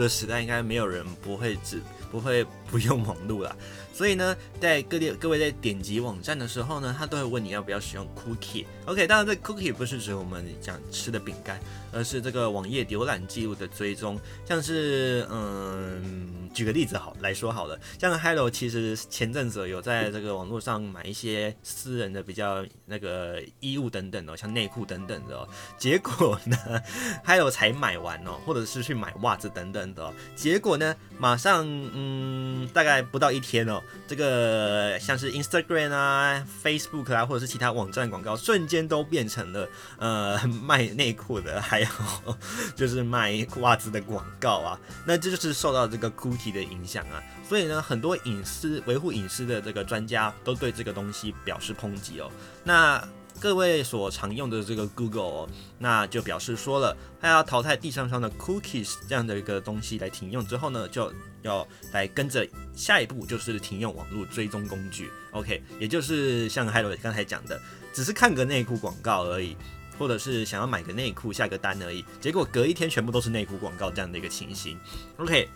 [SPEAKER 2] 时代，应该没有人不会只不会不用网络了。所以呢，在各地各位在点击网站的时候呢，他都会问你要不要使用 cookie。OK，当然这 cookie 不是指我们讲吃的饼干，而是这个网页浏览记录的追踪。像是嗯，举个例子好来说好了，像 Hello 其实前阵子有在这个网络上买一些私人的比较那个衣物等等哦，像内裤等等的哦。结果呢，Hello 才买完哦，或者是去买袜子等等的哦。结果呢，马上嗯，大概不到一天哦。这个像是 Instagram 啊、Facebook 啊，或者是其他网站广告，瞬间都变成了呃 卖内裤的，还有 就是卖袜子的广告啊。那这就是受到这个的影响啊。所以呢，很多隐私维护隐私的这个专家都对这个东西表示抨击哦。那各位所常用的这个 Google，哦，那就表示说了，它要淘汰第三方的 cookies 这样的一个东西来停用之后呢，就要来跟着下一步就是停用网络追踪工具。OK，也就是像海伦刚才讲的，只是看个内裤广告而已，或者是想要买个内裤下个单而已，结果隔一天全部都是内裤广告这样的一个情形。OK。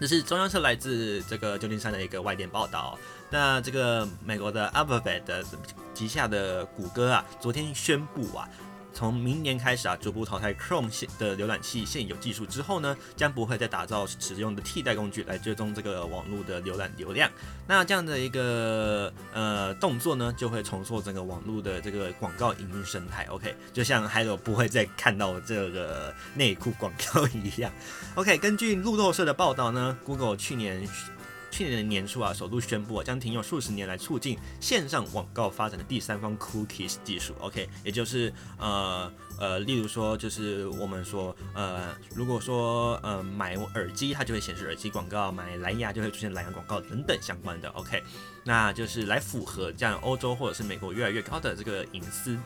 [SPEAKER 2] 这是中央社来自这个旧金山的一个外电报道。那这个美国的 Alphabet 的旗下的谷歌啊，昨天宣布啊。从明年开始啊，逐步淘汰 Chrome 现的浏览器现有技术之后呢，将不会再打造使用的替代工具来追踪这个网络的浏览流量。那这样的一个呃动作呢，就会重塑整个网络的这个广告营运生态。OK，就像 Hello 不会再看到这个内裤广告一样。OK，根据路透社的报道呢，Google 去年。去年的年初啊，首度宣布啊，将停用数十年来促进线上广告发展的第三方 cookies 技术。OK，也就是呃呃，例如说，就是我们说呃，如果说呃买耳机，它就会显示耳机广告；买蓝牙就会出现蓝牙广告等等相关的。OK，那就是来符合这样欧洲或者是美国越来越高的这个隐私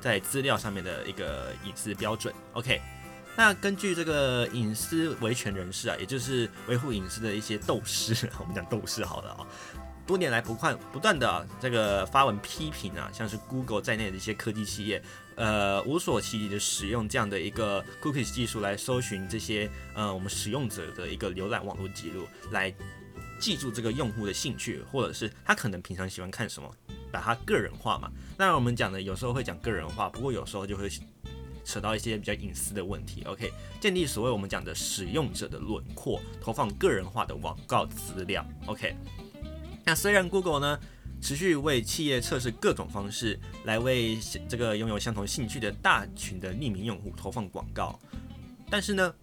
[SPEAKER 2] 在资料上面的一个隐私标准。OK。那根据这个隐私维权人士啊，也就是维护隐私的一些斗士，我们讲斗士好了啊，多年来不断不断的、啊、这个发文批评啊，像是 Google 在内的一些科技企业，呃，无所其极的使用这样的一个 Cookies 技术来搜寻这些呃我们使用者的一个浏览网络记录，来记住这个用户的兴趣，或者是他可能平常喜欢看什么，把它个人化嘛。那我们讲的有时候会讲个人化，不过有时候就会。扯到一些比较隐私的问题，OK，建立所谓我们讲的使用者的轮廓，投放个人化的广告资料，OK。那虽然 Google 呢持续为企业测试各种方式来为这个拥有相同兴趣的大群的匿名用户投放广告，但是呢。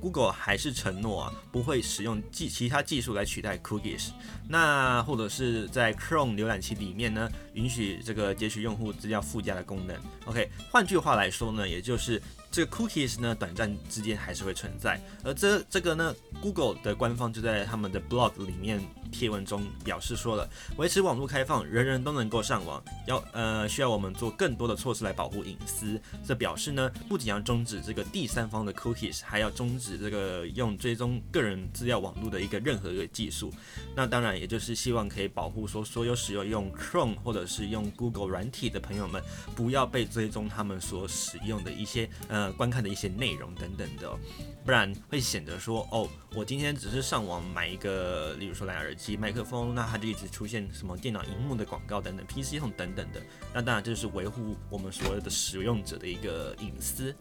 [SPEAKER 2] Google 还是承诺啊，不会使用技其他技术来取代 Cookies，那或者是在 Chrome 浏览器里面呢，允许这个截取用户资料附加的功能。OK，换句话来说呢，也就是这个 Cookies 呢，短暂之间还是会存在，而这这个呢，Google 的官方就在他们的 blog 里面。贴文中表示说了，维持网络开放，人人都能够上网，要呃需要我们做更多的措施来保护隐私。这表示呢，不仅要终止这个第三方的 cookies，还要终止这个用追踪个人资料网络的一个任何一个技术。那当然，也就是希望可以保护说所有使用用 Chrome 或者是用 Google 软体的朋友们，不要被追踪他们所使用的一些呃观看的一些内容等等的，不然会显得说哦，我今天只是上网买一个，例如说蓝牙耳机。麦克风，那它就一直出现什么电脑荧幕的广告等等，PC 系统等等的。那当然这就是维护我们所有的使用者的一个隐私。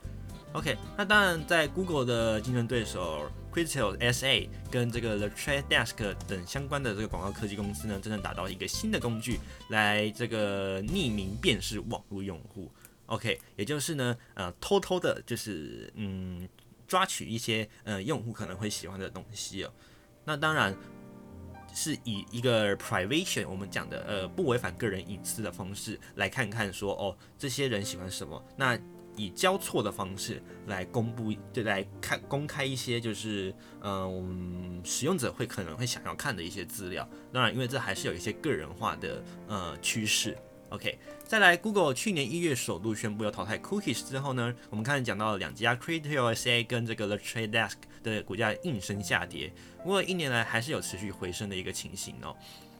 [SPEAKER 2] OK，那当然在 Google 的竞争对手 Critical SA 跟这个 The Trade Desk 等相关的这个广告科技公司呢，真正打造一个新的工具来这个匿名辨识网络用户。OK，也就是呢，呃，偷偷的，就是嗯，抓取一些呃用户可能会喜欢的东西哦。那当然。是以一个 privation 我们讲的呃不违反个人隐私的方式来看看说哦这些人喜欢什么，那以交错的方式来公布，对，来看公开一些就是嗯使用者会可能会想要看的一些资料。当然，因为这还是有一些个人化的呃趋势。OK，再来，Google 去年一月首度宣布要淘汰 Cookies 之后呢，我们刚才讲到两家 Criteo SA 跟这个 The Trade Desk 的股价应声下跌，不过一年来还是有持续回升的一个情形哦。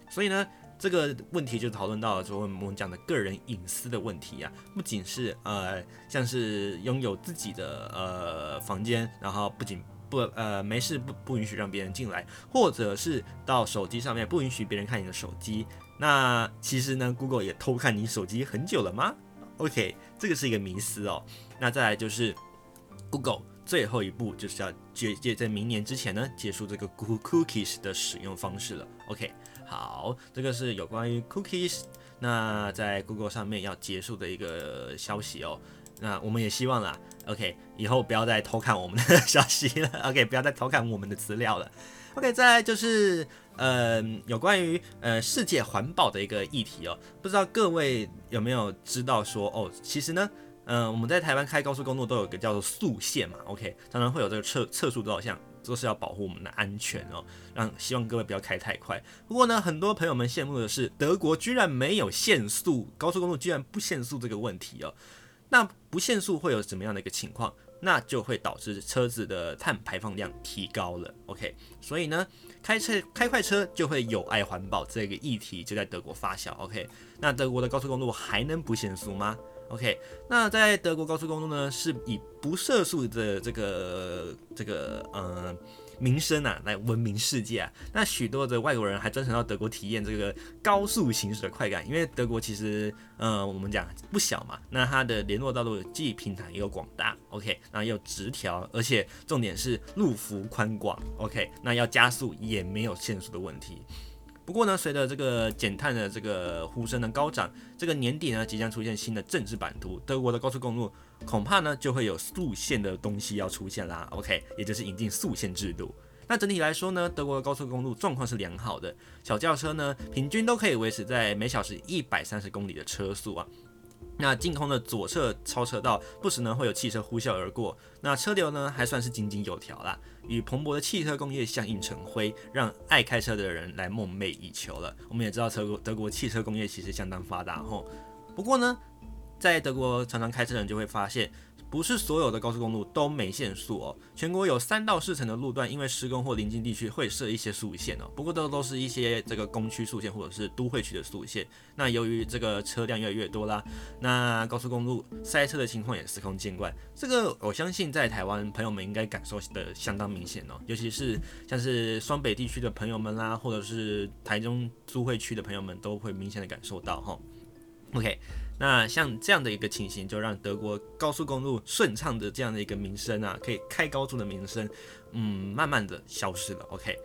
[SPEAKER 2] 所以呢，这个问题就讨论到了说我们讲的个人隐私的问题啊，不仅是呃像是拥有自己的呃房间，然后不仅不呃没事不不允许让别人进来，或者是到手机上面不允许别人看你的手机。那其实呢，Google 也偷看你手机很久了吗？OK，这个是一个迷思哦。那再来就是 Google 最后一步就是要结结在明年之前呢结束这个 Google Cookies 的使用方式了。OK，好，这个是有关于 Cookies 那在 Google 上面要结束的一个消息哦。那我们也希望啦，OK，以后不要再偷看我们的消息了，OK，不要再偷看我们的资料了。OK，再来就是，呃，有关于呃世界环保的一个议题哦，不知道各位有没有知道说哦，其实呢，呃，我们在台湾开高速公路都有个叫做速限嘛，OK，常常会有这个测测速多少项，都是要保护我们的安全哦，让希望各位不要开太快。不过呢，很多朋友们羡慕的是德国居然没有限速，高速公路居然不限速这个问题哦，那不限速会有怎么样的一个情况？那就会导致车子的碳排放量提高了，OK，所以呢，开车开快车就会有碍环保这个议题就在德国发酵，OK，那德国的高速公路还能不限速吗？OK，那在德国高速公路呢，是以不涉速的这个这个嗯名声啊，来闻名世界啊。那许多的外国人还专程到德国体验这个高速行驶的快感，因为德国其实，呃，我们讲不小嘛。那它的联络道路既平坦又广大，OK，那又直条，而且重点是路幅宽广，OK，那要加速也没有限速的问题。不过呢，随着这个减碳的这个呼声的高涨，这个年底呢即将出现新的政治版图，德国的高速公路恐怕呢就会有速限的东西要出现啦。OK，也就是引进速限制度。那整体来说呢，德国的高速公路状况是良好的，小轿车呢平均都可以维持在每小时一百三十公里的车速啊。那净空的左侧超车道不时呢会有汽车呼啸而过，那车流呢还算是井井有条啦。与蓬勃的汽车工业相映成辉，让爱开车的人来梦寐以求了。我们也知道，德国德国汽车工业其实相当发达吼。不过呢，在德国常常开车的人就会发现。不是所有的高速公路都没限速哦，全国有三到四成的路段因为施工或临近地区会设一些速限哦，不过都都是一些这个工区速限或者是都会区的速限。那由于这个车辆越来越多啦，那高速公路塞车的情况也司空见惯。这个我相信在台湾朋友们应该感受的相当明显哦，尤其是像是双北地区的朋友们啦，或者是台中都会区的朋友们都会明显的感受到哈。OK。那像这样的一个情形，就让德国高速公路顺畅的这样的一个名声啊，可以开高速的名声，嗯，慢慢的消失了。OK，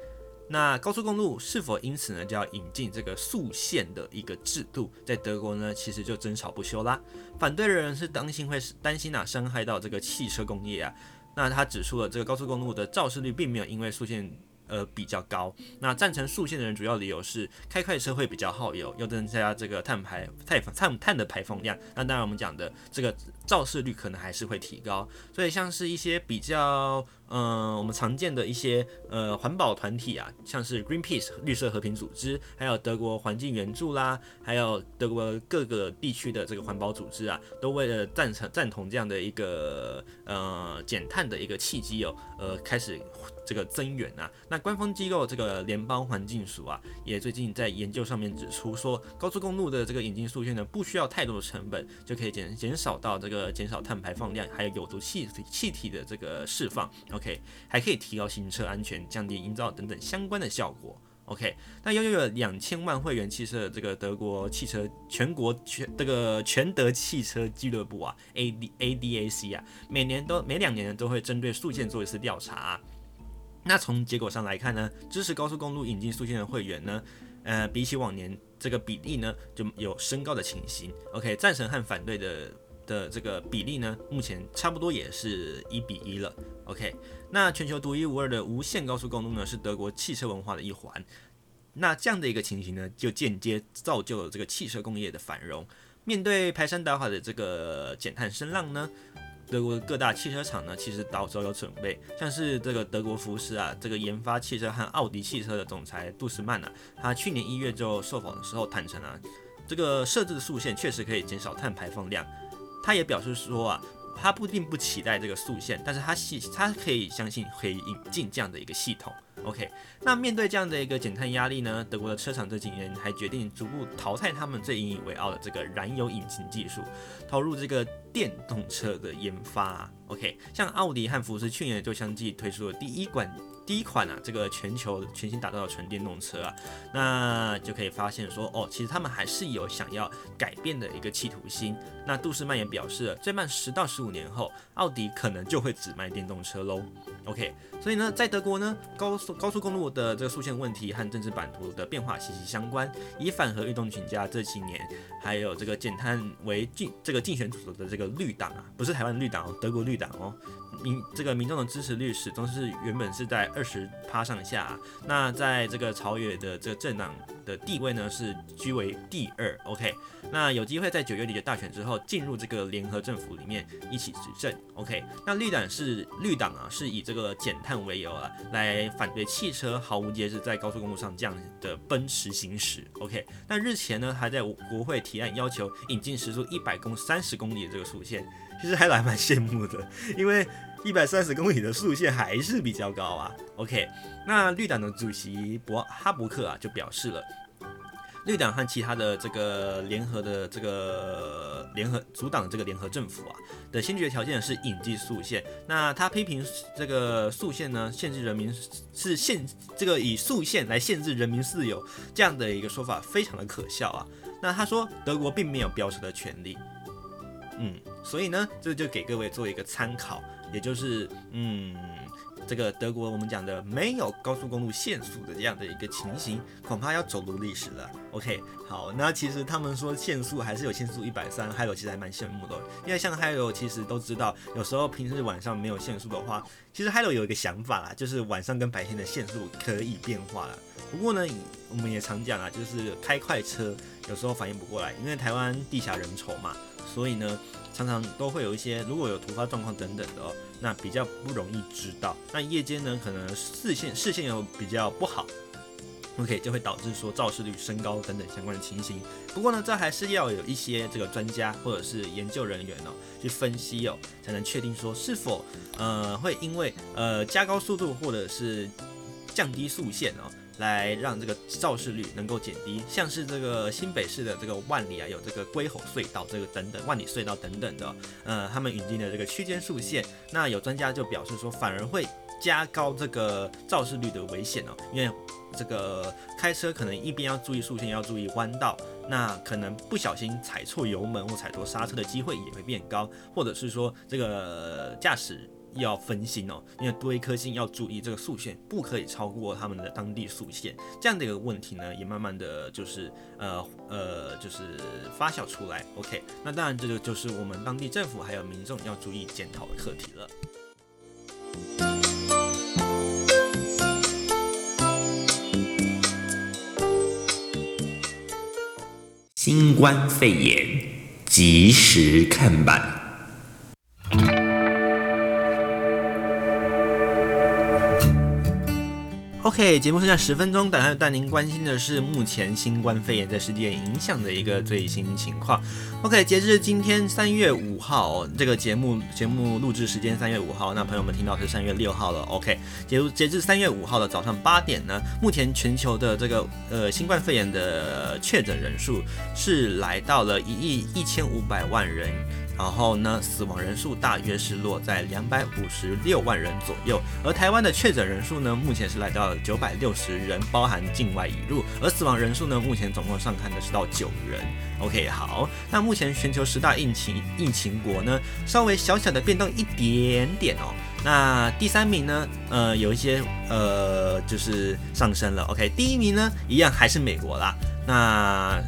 [SPEAKER 2] 那高速公路是否因此呢就要引进这个速限的一个制度？在德国呢，其实就争吵不休啦。反对的人是担心会担心啊，伤害到这个汽车工业啊。那他指出了这个高速公路的肇事率并没有因为速限。呃，比较高。那赞成竖线的人主要理由是开快车会比较耗油，又增加这个碳排、碳碳碳的排放量。那当然，我们讲的这个肇事率可能还是会提高。所以，像是一些比较。嗯，我们常见的一些呃环保团体啊，像是 Greenpeace 绿色和平组织，还有德国环境援助啦，还有德国各个地区的这个环保组织啊，都为了赞成赞同这样的一个呃减碳的一个契机哦，呃开始这个增援啊。那官方机构这个联邦环境署啊，也最近在研究上面指出说，高速公路的这个引进数据呢，不需要太多的成本，就可以减减少到这个减少碳排放量，还有有毒气体气体的这个释放。然后 OK，还可以提高行车安全、降低营造等等相关的效果。OK，那拥有两千万会员汽车的这个德国汽车全国全这个全德汽车俱乐部啊，AD ADAC 啊，每年都每两年都会针对速限做一次调查。那从结果上来看呢，支持高速公路引进速限的会员呢，呃，比起往年这个比例呢，就有升高的情形。OK，赞成和反对的。的这个比例呢，目前差不多也是一比一了。OK，那全球独一无二的无限高速公路呢，是德国汽车文化的一环。那这样的一个情形呢，就间接造就了这个汽车工业的繁荣。面对排山倒海的这个减碳声浪呢，德国各大汽车厂呢，其实早早有准备。像是这个德国福斯啊，这个研发汽车和奥迪汽车的总裁杜斯曼啊，他去年一月就受访的时候坦诚啊，这个设置的速限确实可以减少碳排放量。他也表示说啊，他不并不期待这个速限，但是他系他可以相信可以引进这样的一个系统。OK，那面对这样的一个减碳压力呢，德国的车厂这几年还决定逐步淘汰他们最引以为傲的这个燃油引擎技术，投入这个电动车的研发。OK，像奥迪和福斯去年就相继推出了第一款。第一款啊，这个全球全新打造的纯电动车啊，那就可以发现说，哦，其实他们还是有想要改变的一个企图心。那杜斯曼也表示了，最慢十到十五年后，奥迪可能就会只卖电动车喽。OK，所以呢，在德国呢，高速高速公路的这个速限问题和政治版图的变化息息相关。以反核运动起家这几年，还有这个减碳为竞这个竞选主轴的这个绿党啊，不是台湾绿党哦，德国绿党哦。民这个民众的支持率始终是原本是在二十趴上下啊，那在这个朝野的这个政党的地位呢是居为第二，OK，那有机会在九月底的大选之后进入这个联合政府里面一起执政，OK，那绿党是绿党啊，是以这个减碳为由啊，来反对汽车毫无节制在高速公路上这样的奔驰行驶，OK，那日前呢还在国会提案要求引进时速一百公三十公里的这个速限。其实还蛮蛮羡慕的，因为一百三十公里的速限还是比较高啊。OK，那绿党的主席博哈伯克啊就表示了，绿党和其他的这个联合的这个联合阻挡这个联合政府啊的先决条件是引进速限。那他批评这个速限呢，限制人民是限这个以速限来限制人民自由这样的一个说法非常的可笑啊。那他说德国并没有飙车的权利，嗯，所以呢，这就给各位做一个参考，也就是嗯。这个德国我们讲的没有高速公路限速的这样的一个情形，恐怕要走入历史了。OK，好，那其实他们说限速还是有限速一百三，还有其实还蛮羡慕的，因为像还有其实都知道，有时候平时晚上没有限速的话，其实还有有一个想法啦，就是晚上跟白天的限速可以变化了。不过呢，我们也常讲啊，就是开快车有时候反应不过来，因为台湾地狭人稠嘛，所以呢。常常都会有一些，如果有突发状况等等的哦，那比较不容易知道。那夜间呢，可能视线视线又比较不好，OK，就会导致说肇事率升高等等相关的情形。不过呢，这还是要有一些这个专家或者是研究人员哦去分析哦，才能确定说是否呃会因为呃加高速度或者是降低速限哦。来让这个肇事率能够减低，像是这个新北市的这个万里啊，有这个龟吼隧道，这个等等万里隧道等等的，呃，他们引进的这个区间速限，那有专家就表示说，反而会加高这个肇事率的危险哦，因为这个开车可能一边要注意速限，要注意弯道，那可能不小心踩错油门或踩错刹车的机会也会变高，或者是说这个驾驶。要分心哦，因为多一颗心要注意这个速限不可以超过他们的当地速限，这样的一个问题呢，也慢慢的就是呃呃就是发酵出来。OK，那当然这个就是我们当地政府还有民众要注意检讨的课题了。
[SPEAKER 4] 新冠肺炎及时看板。
[SPEAKER 2] OK，节目剩下十分钟，带带您关心的是目前新冠肺炎在世界影响的一个最新情况。OK，截至今天三月五号，这个节目节目录制时间三月五号，那朋友们听到是三月六号了。OK，截截至三月五号的早上八点呢，目前全球的这个呃新冠肺炎的确诊人数是来到了一亿一千五百万人。然后呢，死亡人数大约是落在两百五十六万人左右，而台湾的确诊人数呢，目前是来到九百六十人，包含境外移入，而死亡人数呢，目前总共上看的是到九人。OK，好，那目前全球十大疫情疫情国呢，稍微小小的变动一点点哦。那第三名呢，呃，有一些呃，就是上升了。OK，第一名呢，一样还是美国啦。那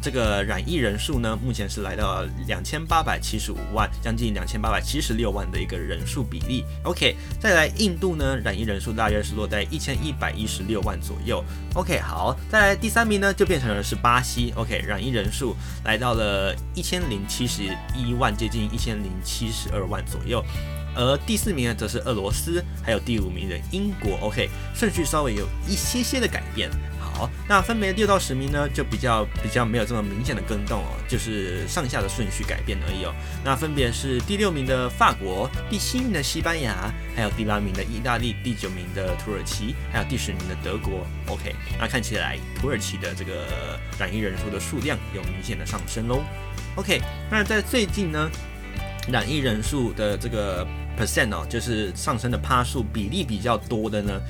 [SPEAKER 2] 这个染疫人数呢，目前是来到两千八百七十五万，将近两千八百七十六万的一个人数比例。OK，再来印度呢，染疫人数大约是落在一千一百一十六万左右。OK，好，再来第三名呢，就变成了是巴西。OK，染疫人数来到了一千零七十一万，接近一千零七十二万左右。而第四名呢，则是俄罗斯，还有第五名的英国。OK，顺序稍微有一些些的改变。好，那分别六到十名呢，就比较比较没有这么明显的更动哦，就是上下的顺序改变而已哦。那分别是第六名的法国，第七名的西班牙，还有第八名的意大利，第九名的土耳其，还有第十名的德国。OK，那看起来土耳其的这个染疫人数的数量有明显的上升喽。OK，那在最近呢，染疫人数的这个 percent 哦，就是上升的趴数比例比较多的呢。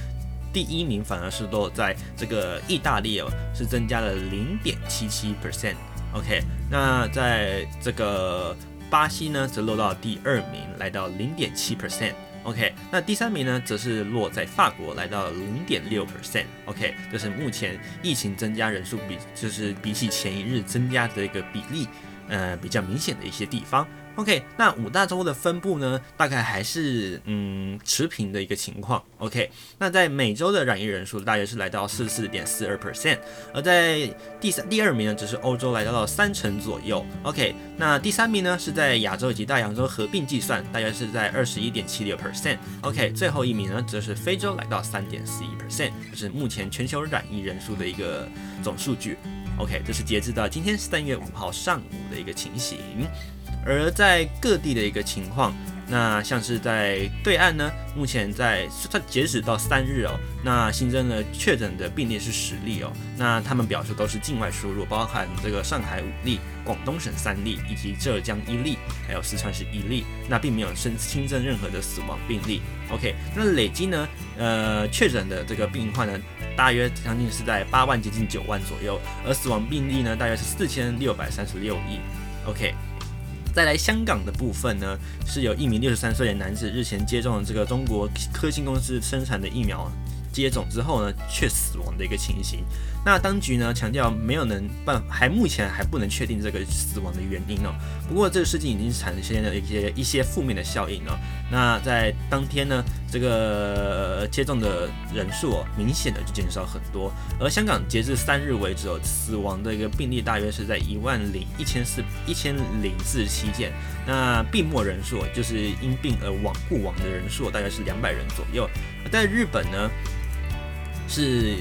[SPEAKER 2] 第一名反而是落在这个意大利哦，是增加了零点七七 percent。OK，那在这个巴西呢，则落到第二名，来到零点七 percent。OK，那第三名呢，则是落在法国，来到零点六 percent。OK，这是目前疫情增加人数比，就是比起前一日增加的一个比例，呃，比较明显的一些地方。OK，那五大洲的分布呢，大概还是嗯持平的一个情况。OK，那在美洲的染疫人数大约是来到四十四点四二 percent，而在第三第二名呢，则是欧洲来到了三成左右。OK，那第三名呢是在亚洲以及大洋洲合并计算，大约是在二十一点七六 percent。OK，最后一名呢则是非洲来到三点四一 percent，就是目前全球染疫人数的一个总数据。OK，这是截至到今天三月五号上午的一个情形。而在各地的一个情况，那像是在对岸呢，目前在它截止到三日哦，那新增的确诊的病例是十例哦。那他们表示都是境外输入，包含这个上海五例、广东省三例以及浙江一例，还有四川是一例。那并没有新新增任何的死亡病例。OK，那累计呢，呃，确诊的这个病患呢，大约将近是在八万接近九万左右，而死亡病例呢，大约是四千六百三十六例。OK。再来香港的部分呢，是有一名六十三岁的男子日前接种了这个中国科兴公司生产的疫苗。接种之后呢，却死亡的一个情形。那当局呢强调没有能办，还目前还不能确定这个死亡的原因哦。不过这个事情已经产生了一些一些负面的效应哦。那在当天呢，这个接种的人数哦，明显的就减少很多。而香港截至三日为止哦，死亡的一个病例大约是在一万零一千四一千零四十七件。那病末人数就是因病而亡故亡的人数大约是两百人左右。而在日本呢，是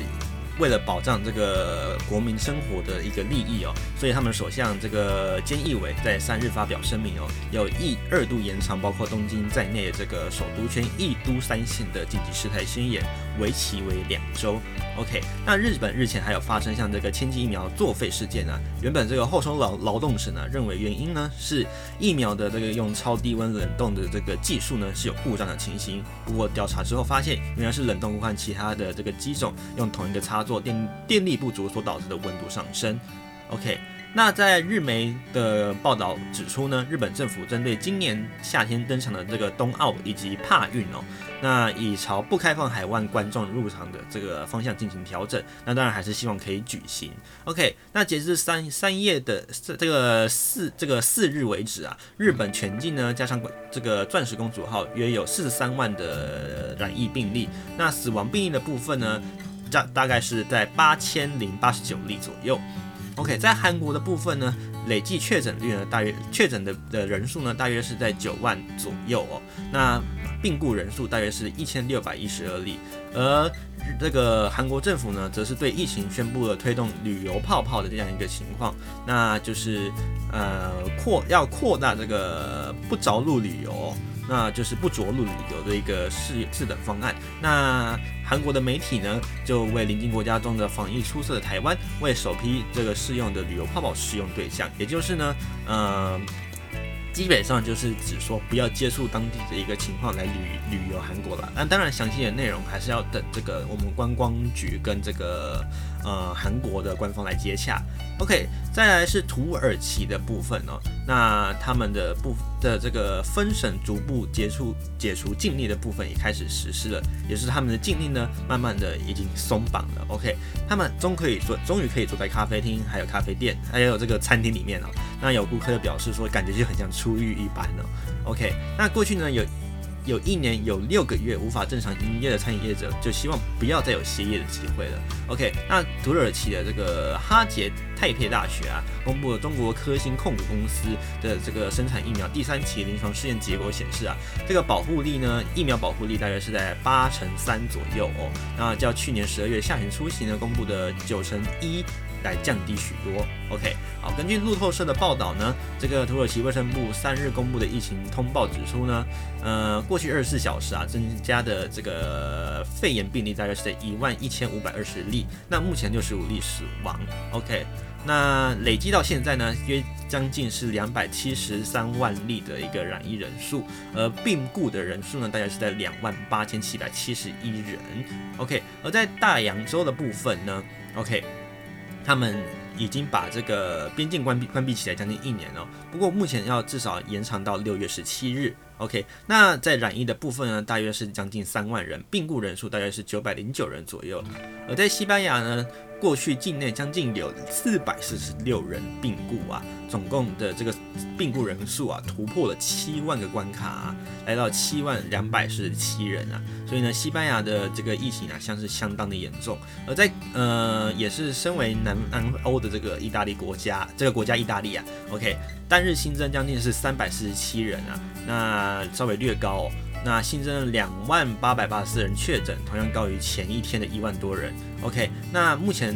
[SPEAKER 2] 为了保障这个国民生活的一个利益哦，所以他们首相这个菅义伟在三日发表声明哦，有意二度延长包括东京在内的这个首都圈一都三县的紧急事态宣言，为期为两周。OK，那日本日前还有发生像这个千机疫苗作废事件啊，原本这个厚生劳劳动省呢认为原因呢是疫苗的这个用超低温冷冻的这个技术呢是有故障的情形，不过调查之后发现原来是冷冻和其他的这个机种用同一个插做电电力不足所导致的温度上升。OK。那在日媒的报道指出呢，日本政府针对今年夏天登场的这个冬奥以及帕运哦，那已朝不开放海外观众入场的这个方向进行调整。那当然还是希望可以举行。OK，那截至三三月的这个四这个四日为止啊，日本全境呢加上这个钻石公主号约有四十三万的染疫病例。那死亡病例的部分呢，大大概是在八千零八十九例左右。OK，在韩国的部分呢，累计确诊率呢，大约确诊的的人数呢，大约是在九万左右哦。那病故人数大约是一千六百一十二例，而这个韩国政府呢，则是对疫情宣布了推动旅游泡泡的这样一个情况，那就是呃扩要扩大这个不着陆旅游。那就是不着陆旅游的一个试试等方案。那韩国的媒体呢，就为邻近国家中的防疫出色的台湾，为首批这个试用的旅游泡泡试用对象，也就是呢，呃，基本上就是指说不要接触当地的一个情况来旅旅游韩国了。那当然，详细的内容还是要等这个我们观光局跟这个呃韩国的官方来接洽。OK，再来是土耳其的部分哦。那他们的部的这个分省逐步解除解除禁令的部分也开始实施了，也是他们的禁令呢，慢慢的已经松绑了。OK，他们终可以说终于可以坐在咖啡厅、还有咖啡店、还有这个餐厅里面了。那有顾客就表示说，感觉就很像出狱一般哦。OK，那过去呢有。有一年有六个月无法正常营业的餐饮业者，就希望不要再有歇业的机会了。OK，那土耳其的这个哈杰泰佩大学啊，公布了中国科兴控股公司的这个生产疫苗第三期临床试验结果显示啊，这个保护力呢，疫苗保护力大约是在八成三左右哦。那较去年十二月下旬初期呢公布的九成一。来降低许多。OK，好，根据路透社的报道呢，这个土耳其卫生部三日公布的疫情通报指出呢，呃，过去二十四小时啊，增加的这个肺炎病例大约是在一万一千五百二十例，那目前六十五例死亡。OK，那累计到现在呢，约将近是两百七十三万例的一个染疫人数，而病故的人数呢，大概是在两万八千七百七十一人。OK，而在大洋洲的部分呢，OK。他们已经把这个边境关闭关闭起来将近一年了，不过目前要至少延长到六月十七日。OK，那在染疫的部分呢，大约是将近三万人，病故人数大约是九百零九人左右。而在西班牙呢，过去境内将近有四百四十六人病故啊。总共的这个病故人数啊，突破了七万个关卡啊，来到七万两百四十七人啊。所以呢，西班牙的这个疫情啊，像是相当的严重。而在呃，也是身为南南欧的这个意大利国家，这个国家意大利啊，OK，单日新增将近是三百四十七人啊，那稍微略高。那新增了两万八百八十四人确诊，同样高于前一天的一万多人。OK，那目前。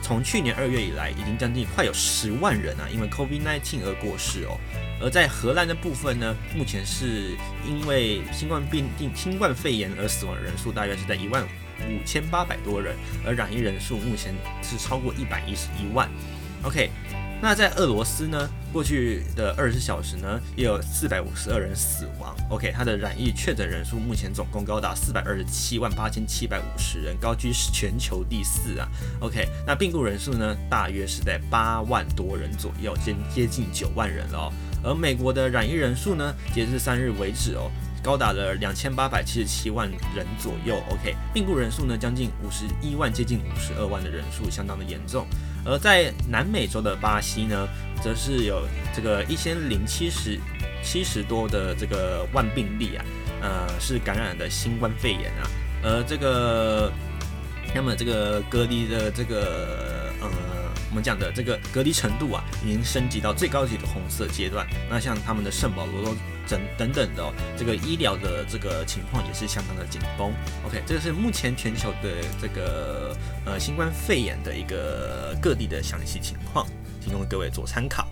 [SPEAKER 2] 从去年二月以来，已经将近快有十万人啊，因为 COVID-19 而过世哦。而在荷兰的部分呢，目前是因为新冠病病新冠肺炎而死亡的人数大约是在一万五千八百多人，而染疫人数目前是超过一百一十一万。OK，那在俄罗斯呢，过去的二十小时呢，也有四百五十二人死亡。OK，它的染疫确诊人数目前总共高达四百二十七万八千七百五十人，高居全球第四啊。OK，那病故人数呢，大约是在八万多人左右，接接近九万人了。而美国的染疫人数呢，截至三日为止哦，高达了两千八百七十七万人左右。OK，病故人数呢，将近五十一万，接近五十二万的人数，相当的严重。而在南美洲的巴西呢，则是有这个一千零七十七十多的这个万病例啊，呃，是感染的新冠肺炎啊。而这个，那么这个隔离的这个，呃。我们讲的这个隔离程度啊，已经升级到最高级的红色阶段。那像他们的圣保罗等等等的、哦、这个医疗的这个情况也是相当的紧绷。OK，这个是目前全球的这个呃新冠肺炎的一个各地的详细情况，提供各位做参考。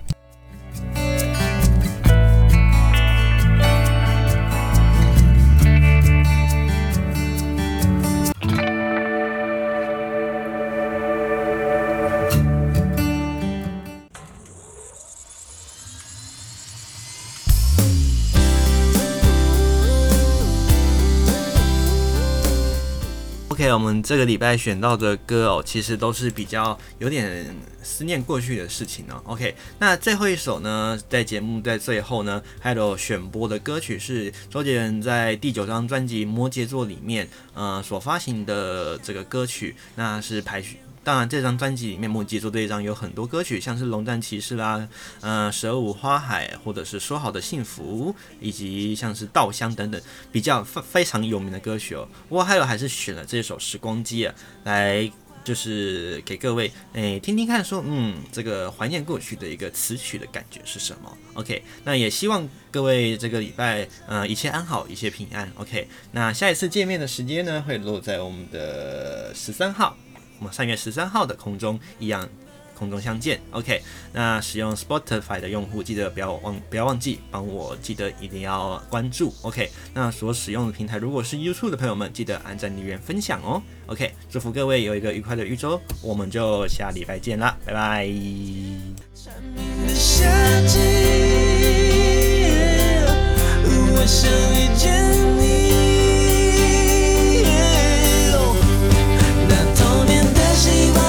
[SPEAKER 2] 我们这个礼拜选到的歌哦，其实都是比较有点思念过去的事情哦。OK，那最后一首呢，在节目在最后呢，还有选播的歌曲是周杰伦在第九张专辑《摩羯座》里面，呃，所发行的这个歌曲，那是排序。当然，这张专辑里面，摩羯座这一张有很多歌曲，像是《龙战骑士》啦，呃，《十二舞花海》，或者是《说好的幸福》，以及像是《稻香》等等比较非非常有名的歌曲哦。不过还有还是选了这首《时光机》啊，来就是给各位诶听听看，说嗯，这个怀念过去的一个词曲的感觉是什么？OK，那也希望各位这个礼拜呃一切安好，一切平安。OK，那下一次见面的时间呢，会落在我们的十三号。我们三月十三号的空中一样空中相见。Ok 那使用 spotify 的用户记得不要忘不要忘记帮我记得一定要关注。Ok 那所使用的平台如果是 youtube 的朋友们记得按赞留言分享哦。Ok 祝福各位有一个愉快的一周我们就下礼拜见啦拜拜。
[SPEAKER 5] 的夏季我想遇见 żyła